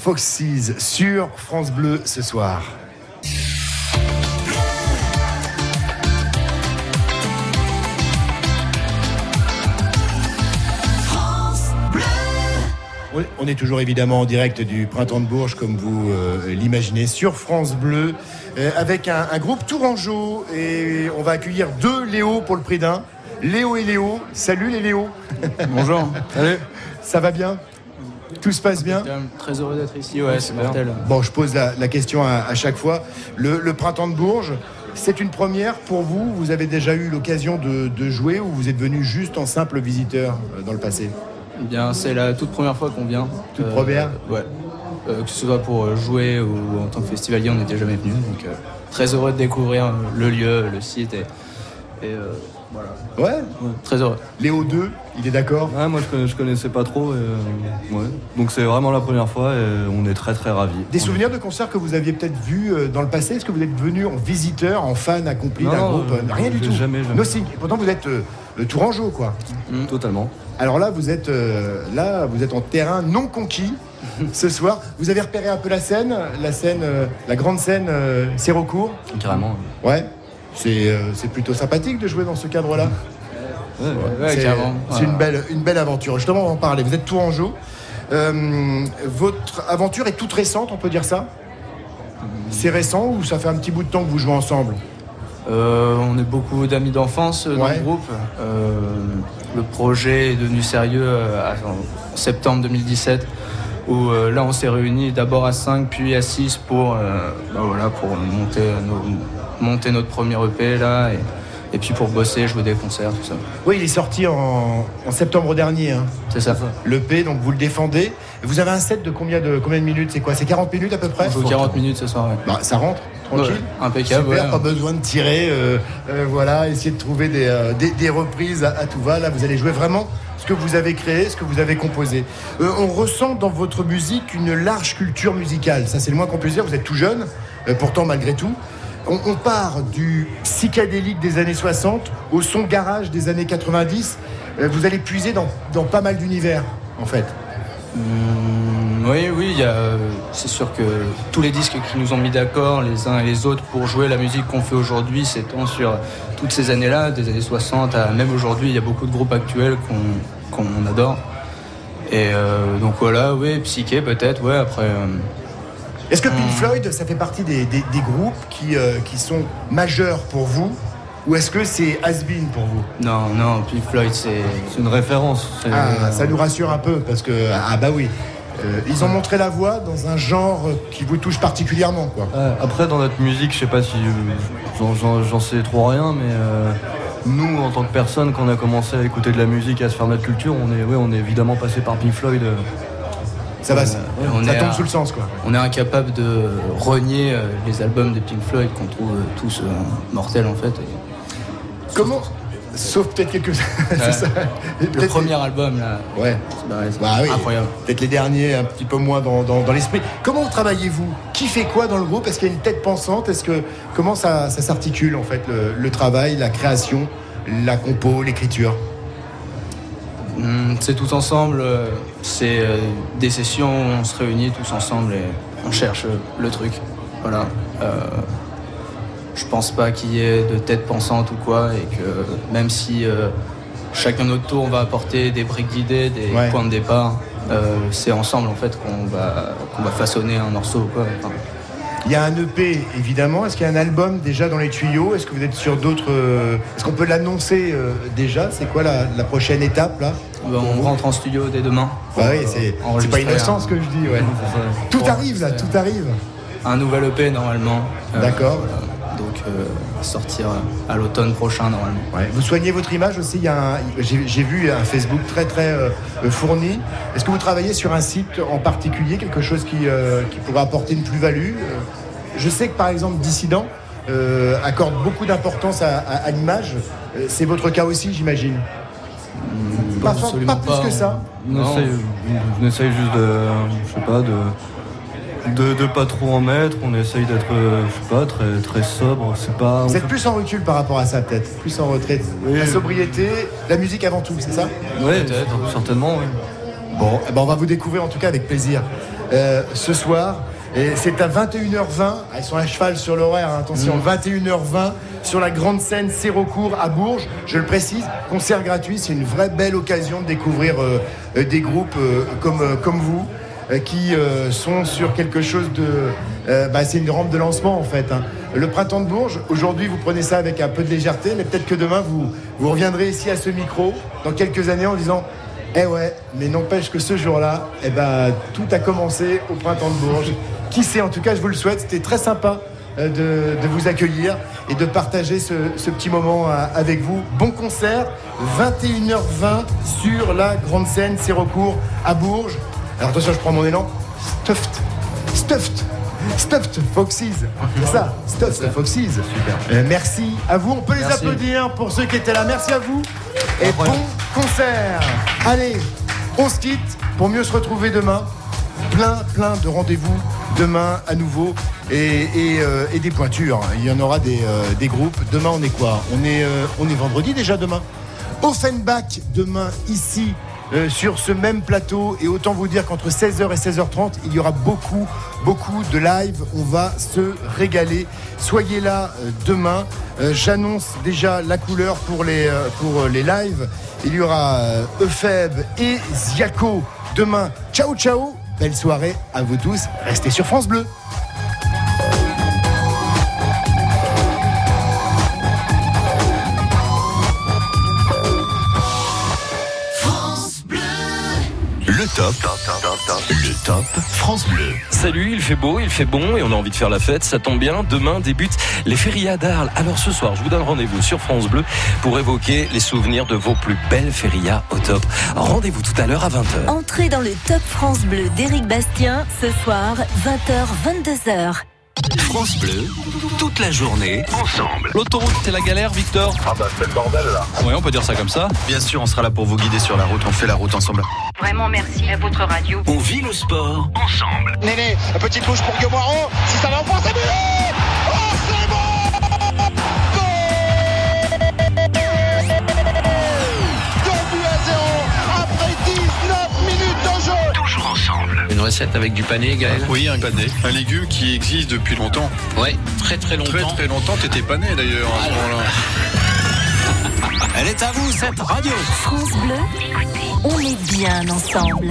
Foxes sur France Bleu ce soir. On- est toujours évidemment en direct du Printemps de Bourges, comme vous euh, l'imaginez, sur France Bleu, euh, avec un, un groupe tourangeau. Et on va accueillir deux Léo pour le prix d'un. Léo et Léo. Salut les Léo. Bonjour. Salut. Ça va bien? Tout se passe bien Très heureux d'être ici, ouais, c'est mortel. Bon, je pose la, la question à, à chaque fois. Le, le Printemps de Bourges, c'est une première pour vous Vous avez déjà eu l'occasion de, de jouer ou vous êtes venu juste en simple visiteur euh, dans le passé? Eh Bien, c'est la toute première fois qu'on vient. Toute première? Ouais. Euh, que ce soit pour euh, jouer ou en tant que festivalier, on n'était jamais venu. Donc, euh, très heureux de découvrir euh, le lieu, le site et, et, Ouais Très heureux. Léo 2, il est d'accord Ouais, moi je, connais- je connaissais pas trop. et, euh, ouais. Donc c'est vraiment la première fois et on est très très ravis. Des souvenirs de concerts que vous aviez peut-être vus euh, dans le passé? Est-ce que vous êtes venu en visiteur, en fan accompli Non, d'un groupe? euh, Rien du tout. jamais, jamais. Nothing. Et pourtant, vous êtes euh, Tourangeau, quoi. Totalement. Alors là, vous êtes euh, là, vous êtes en terrain non conquis ce soir. Vous avez repéré un peu la scène, la scène, euh, la grande scène euh, Sérocourt. Carrément. Ouais. C'est euh, c'est plutôt sympathique de jouer dans ce cadre-là. Ouais, ouais, c'est une belle, une belle aventure. Justement, on va en parler. Vous êtes Tourangeau. Euh, votre aventure est toute récente, on peut dire ça? C'est récent ou ça fait un petit bout de temps que vous jouez ensemble? Euh, on est beaucoup d'amis d'enfance dans le groupe. Euh, le projet est devenu sérieux en septembre 2017, où là on s'est réunis d'abord à 5 puis à 6 pour, bah voilà, pour monter, nos- monter notre premier EP là, et, et puis pour bosser, jouer des concerts, tout ça. Oui, il est sorti en, en septembre dernier. hein. C'est ça. Le P, donc vous le défendez. Vous avez un set de combien de, combien de minutes? C'est quoi? C'est 40 minutes à peu près? On joue 40 minutes ce soir. ouais. Bah, ça rentre, tranquille. Ouais, impeccable, Super, ouais. pas besoin de tirer. euh, euh, voilà, essayer de trouver des, euh, des, des reprises à, à tout va. Là, vous allez jouer vraiment ce que vous avez créé, ce que vous avez composé. On ressent dans votre musique une large culture musicale. Ça, c'est le moins qu'on puisse dire. Vous êtes tout jeune, pourtant, malgré tout. On, part du psychédélique des années 60 au son garage des années 90. Euh, vous allez puiser dans, pas mal d'univers, en fait. Hum, oui, oui, c'est sûr que tous les disques qui nous ont mis d'accord, les uns et les autres, pour jouer la musique qu'on fait aujourd'hui, s'étend sur toutes ces années-là, des années 60 à même aujourd'hui, il y a beaucoup de groupes actuels qu'on qu'on adore. Et euh, donc voilà, oui, Psyché peut-être, ouais, après. euh, Est-ce que Pink Floyd, ça fait partie des, des- des groupes qui, euh, qui sont majeurs pour vous Ou est-ce que c'est has-been pour vous? Non, non, Pink Floyd, c'est. Une référence. Ah, ça nous rassure un peu parce que ah bah oui, Euh, ils ont montré la voie dans un genre qui vous touche particulièrement quoi. Ouais, après, dans notre musique, je sais pas si j'en- sais trop rien, mais euh, nous, en tant que personne, quand on a commencé à écouter de la musique et à se faire notre culture, on est, ouais, on est évidemment passé par Pink Floyd. euh. Ça va, Ouais, on ça tombe à- sous le sens quoi. On est incapable de renier euh, les albums de Pink Floyd qu'on trouve euh, tous euh, mortels en fait. et- Comment Sauf peut-être quelques. c'est ça. Le premier album là. Ouais. c'est Bah oui. incroyable. Peut-être les derniers un petit peu moins dans, dans- dans l'esprit. Comment travaillez-vous? Qui fait quoi dans le groupe? Est-ce qu'il y a une tête pensante? Est-ce que comment ça, ça s'articule en fait le, le travail, la création, la compo, l'écriture? C'est tout ensemble, euh, c'est euh, des sessions où on se réunit tous ensemble et on cherche le truc. Voilà. Euh, je pense pas qu'il y ait de tête pensante ou quoi et que même si euh, chacun notre tour on va apporter des briques d'idées, des Ouais. points de départ, euh, c'est ensemble en fait qu'on va, qu'on va façonner un morceau ou quoi. Enfin, Il y a un EP évidemment. Est-ce qu'il y a un album déjà dans les tuyaux? Est-ce que vous êtes sur d'autres Est-ce qu'on peut l'annoncer déjà? C'est quoi la, la prochaine étape là? Ben, on rentre en studio dès demain. Bah oui, euh, c'est c'est pas innocent un- ce que je dis. Ouais. Tout arrive là, tout arrive. un nouvel EP normalement. Euh, D'accord. voilà. Donc euh, sortir à l'automne prochain normalement. Ouais. Vous soignez votre image aussi. J'ai vu un Facebook très très euh, euh, fourni. Est-ce que vous travaillez sur un site en particulier, quelque chose qui, euh, qui pourrait apporter une plus-value Euh, Je sais que par exemple Dissident euh, accorde beaucoup d'importance à, à- à l'image. Euh, C'est votre cas aussi, j'imagine? Pas, plus pas. que ça. On Non. essaye, on essaye juste de, je sais pas, de, de, de pas trop en mettre. On essaye d'être, euh, je sais pas, très, très sobre. C'est pas. Vous êtes fait- plus en recul par rapport à ça peut-être, plus en retraite. Oui. La sobriété, la musique avant tout, c'est ça? Peut-être. certainement. oui. Bon, eh ben, on va vous découvrir en tout cas avec plaisir euh, ce soir. Et c'est à 21h20. Ah, Ils sont à cheval sur l'horaire, hein, attention. 21h20 sur la grande scène Sérocourt à Bourges. Je le précise, concert gratuit. C'est une vraie belle occasion de découvrir euh, euh, des groupes euh, comme, euh, comme vous qui euh, sont sur quelque chose de. euh, bah, c'est une rampe de lancement en fait. hein. Le printemps de Bourges, aujourd'hui vous prenez ça avec un peu de légèreté, mais peut-être que demain vous, vous reviendrez ici à ce micro dans quelques années en disant eh ouais, mais n'empêche que ce jour-là, eh ben, tout a commencé au printemps de Bourges. Qui sait, en tout cas, je vous le souhaite. C'était très sympa euh, de, de vous accueillir et de partager ce, ce petit moment euh, avec vous. Bon concert, 21h20 sur la grande scène, c'est recours à Bourges. Alors attention, je prends mon élan. Stuffed, stuffed. Stuffed Foxes. C'est ça, Stuffed Foxes. Euh, merci à vous. On peut les applaudir pour ceux qui étaient là. Merci à vous. Et bon concert. Allez, on se quitte pour mieux se retrouver demain. Plein, plein de rendez-vous demain à nouveau euh, et des pointures. Il y en aura des, euh, groupes. Demain, on est quoi on est, euh, on est vendredi déjà demain. Offenbach demain ici sur ce même plateau. Et autant vous dire qu'entre 16h et 16h30 il y aura beaucoup beaucoup de live. On va se régaler. Soyez là demain. J'annonce déjà la couleur pour les, pour lives. Il y aura Epheb et Ziaco demain. Ciao ciao belle soirée à vous tous restez sur France Bleu France Bleu. Le top. Le top France Bleu. Salut, il fait beau, il fait bon et on a envie de faire la fête. Ça tombe bien, demain débutent les férias d'Arles. Alors ce soir, je vous donne rendez-vous sur France Bleu pour évoquer les souvenirs de vos plus belles férias au top. Rendez-vous tout à l'heure à 20h. Entrez dans le Top France Bleu d'Éric Bastien ce soir, 20h, 22h. France Bleu, toute la journée, ensemble. L'autoroute, c'est la galère, Victor Ah bah c'est le bordel là. Oui, on peut dire ça comme ça. Bien sûr, on sera là pour vous guider sur la route. On fait la route ensemble. Vraiment merci à votre radio. On vit le sport ensemble. Néné, petite touche pour Guillaume. Si ça va en France, c'est but Oh, c'est Une recette avec du pané, Gaël Oui, un pané. Un légume qui existe depuis longtemps. Ouais, très très longtemps. Très très longtemps, t'étais pané d'ailleurs à ce moment-là. Elle est à vous, cette radio. France Bleu, on est bien ensemble.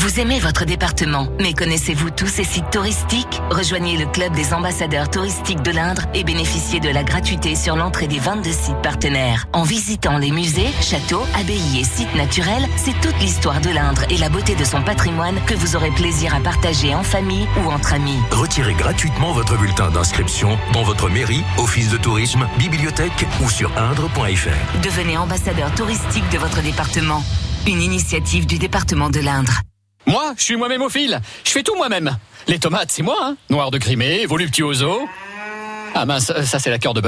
Vous aimez votre département, mais connaissez-vous tous ces sites touristiques? Rejoignez le club des ambassadeurs touristiques de l'Indre et bénéficiez de la gratuité sur l'entrée des 22 sites partenaires. En visitant les musées, châteaux, abbayes et sites naturels, c'est toute l'histoire de l'Indre et la beauté de son patrimoine que vous aurez plaisir à partager en famille ou entre amis. Retirez gratuitement votre bulletin d'inscription dans votre mairie, office de tourisme, bibliothèque ou sur indre.fr. Devenez ambassadeur touristique de votre département. Une initiative du département de l'Indre. Moi, je suis moi-même au fil. Je fais tout moi-même. Les tomates, c'est moi, hein. Noir de Crimée, voluptuoso. Ah mince, ça c'est la cœur de.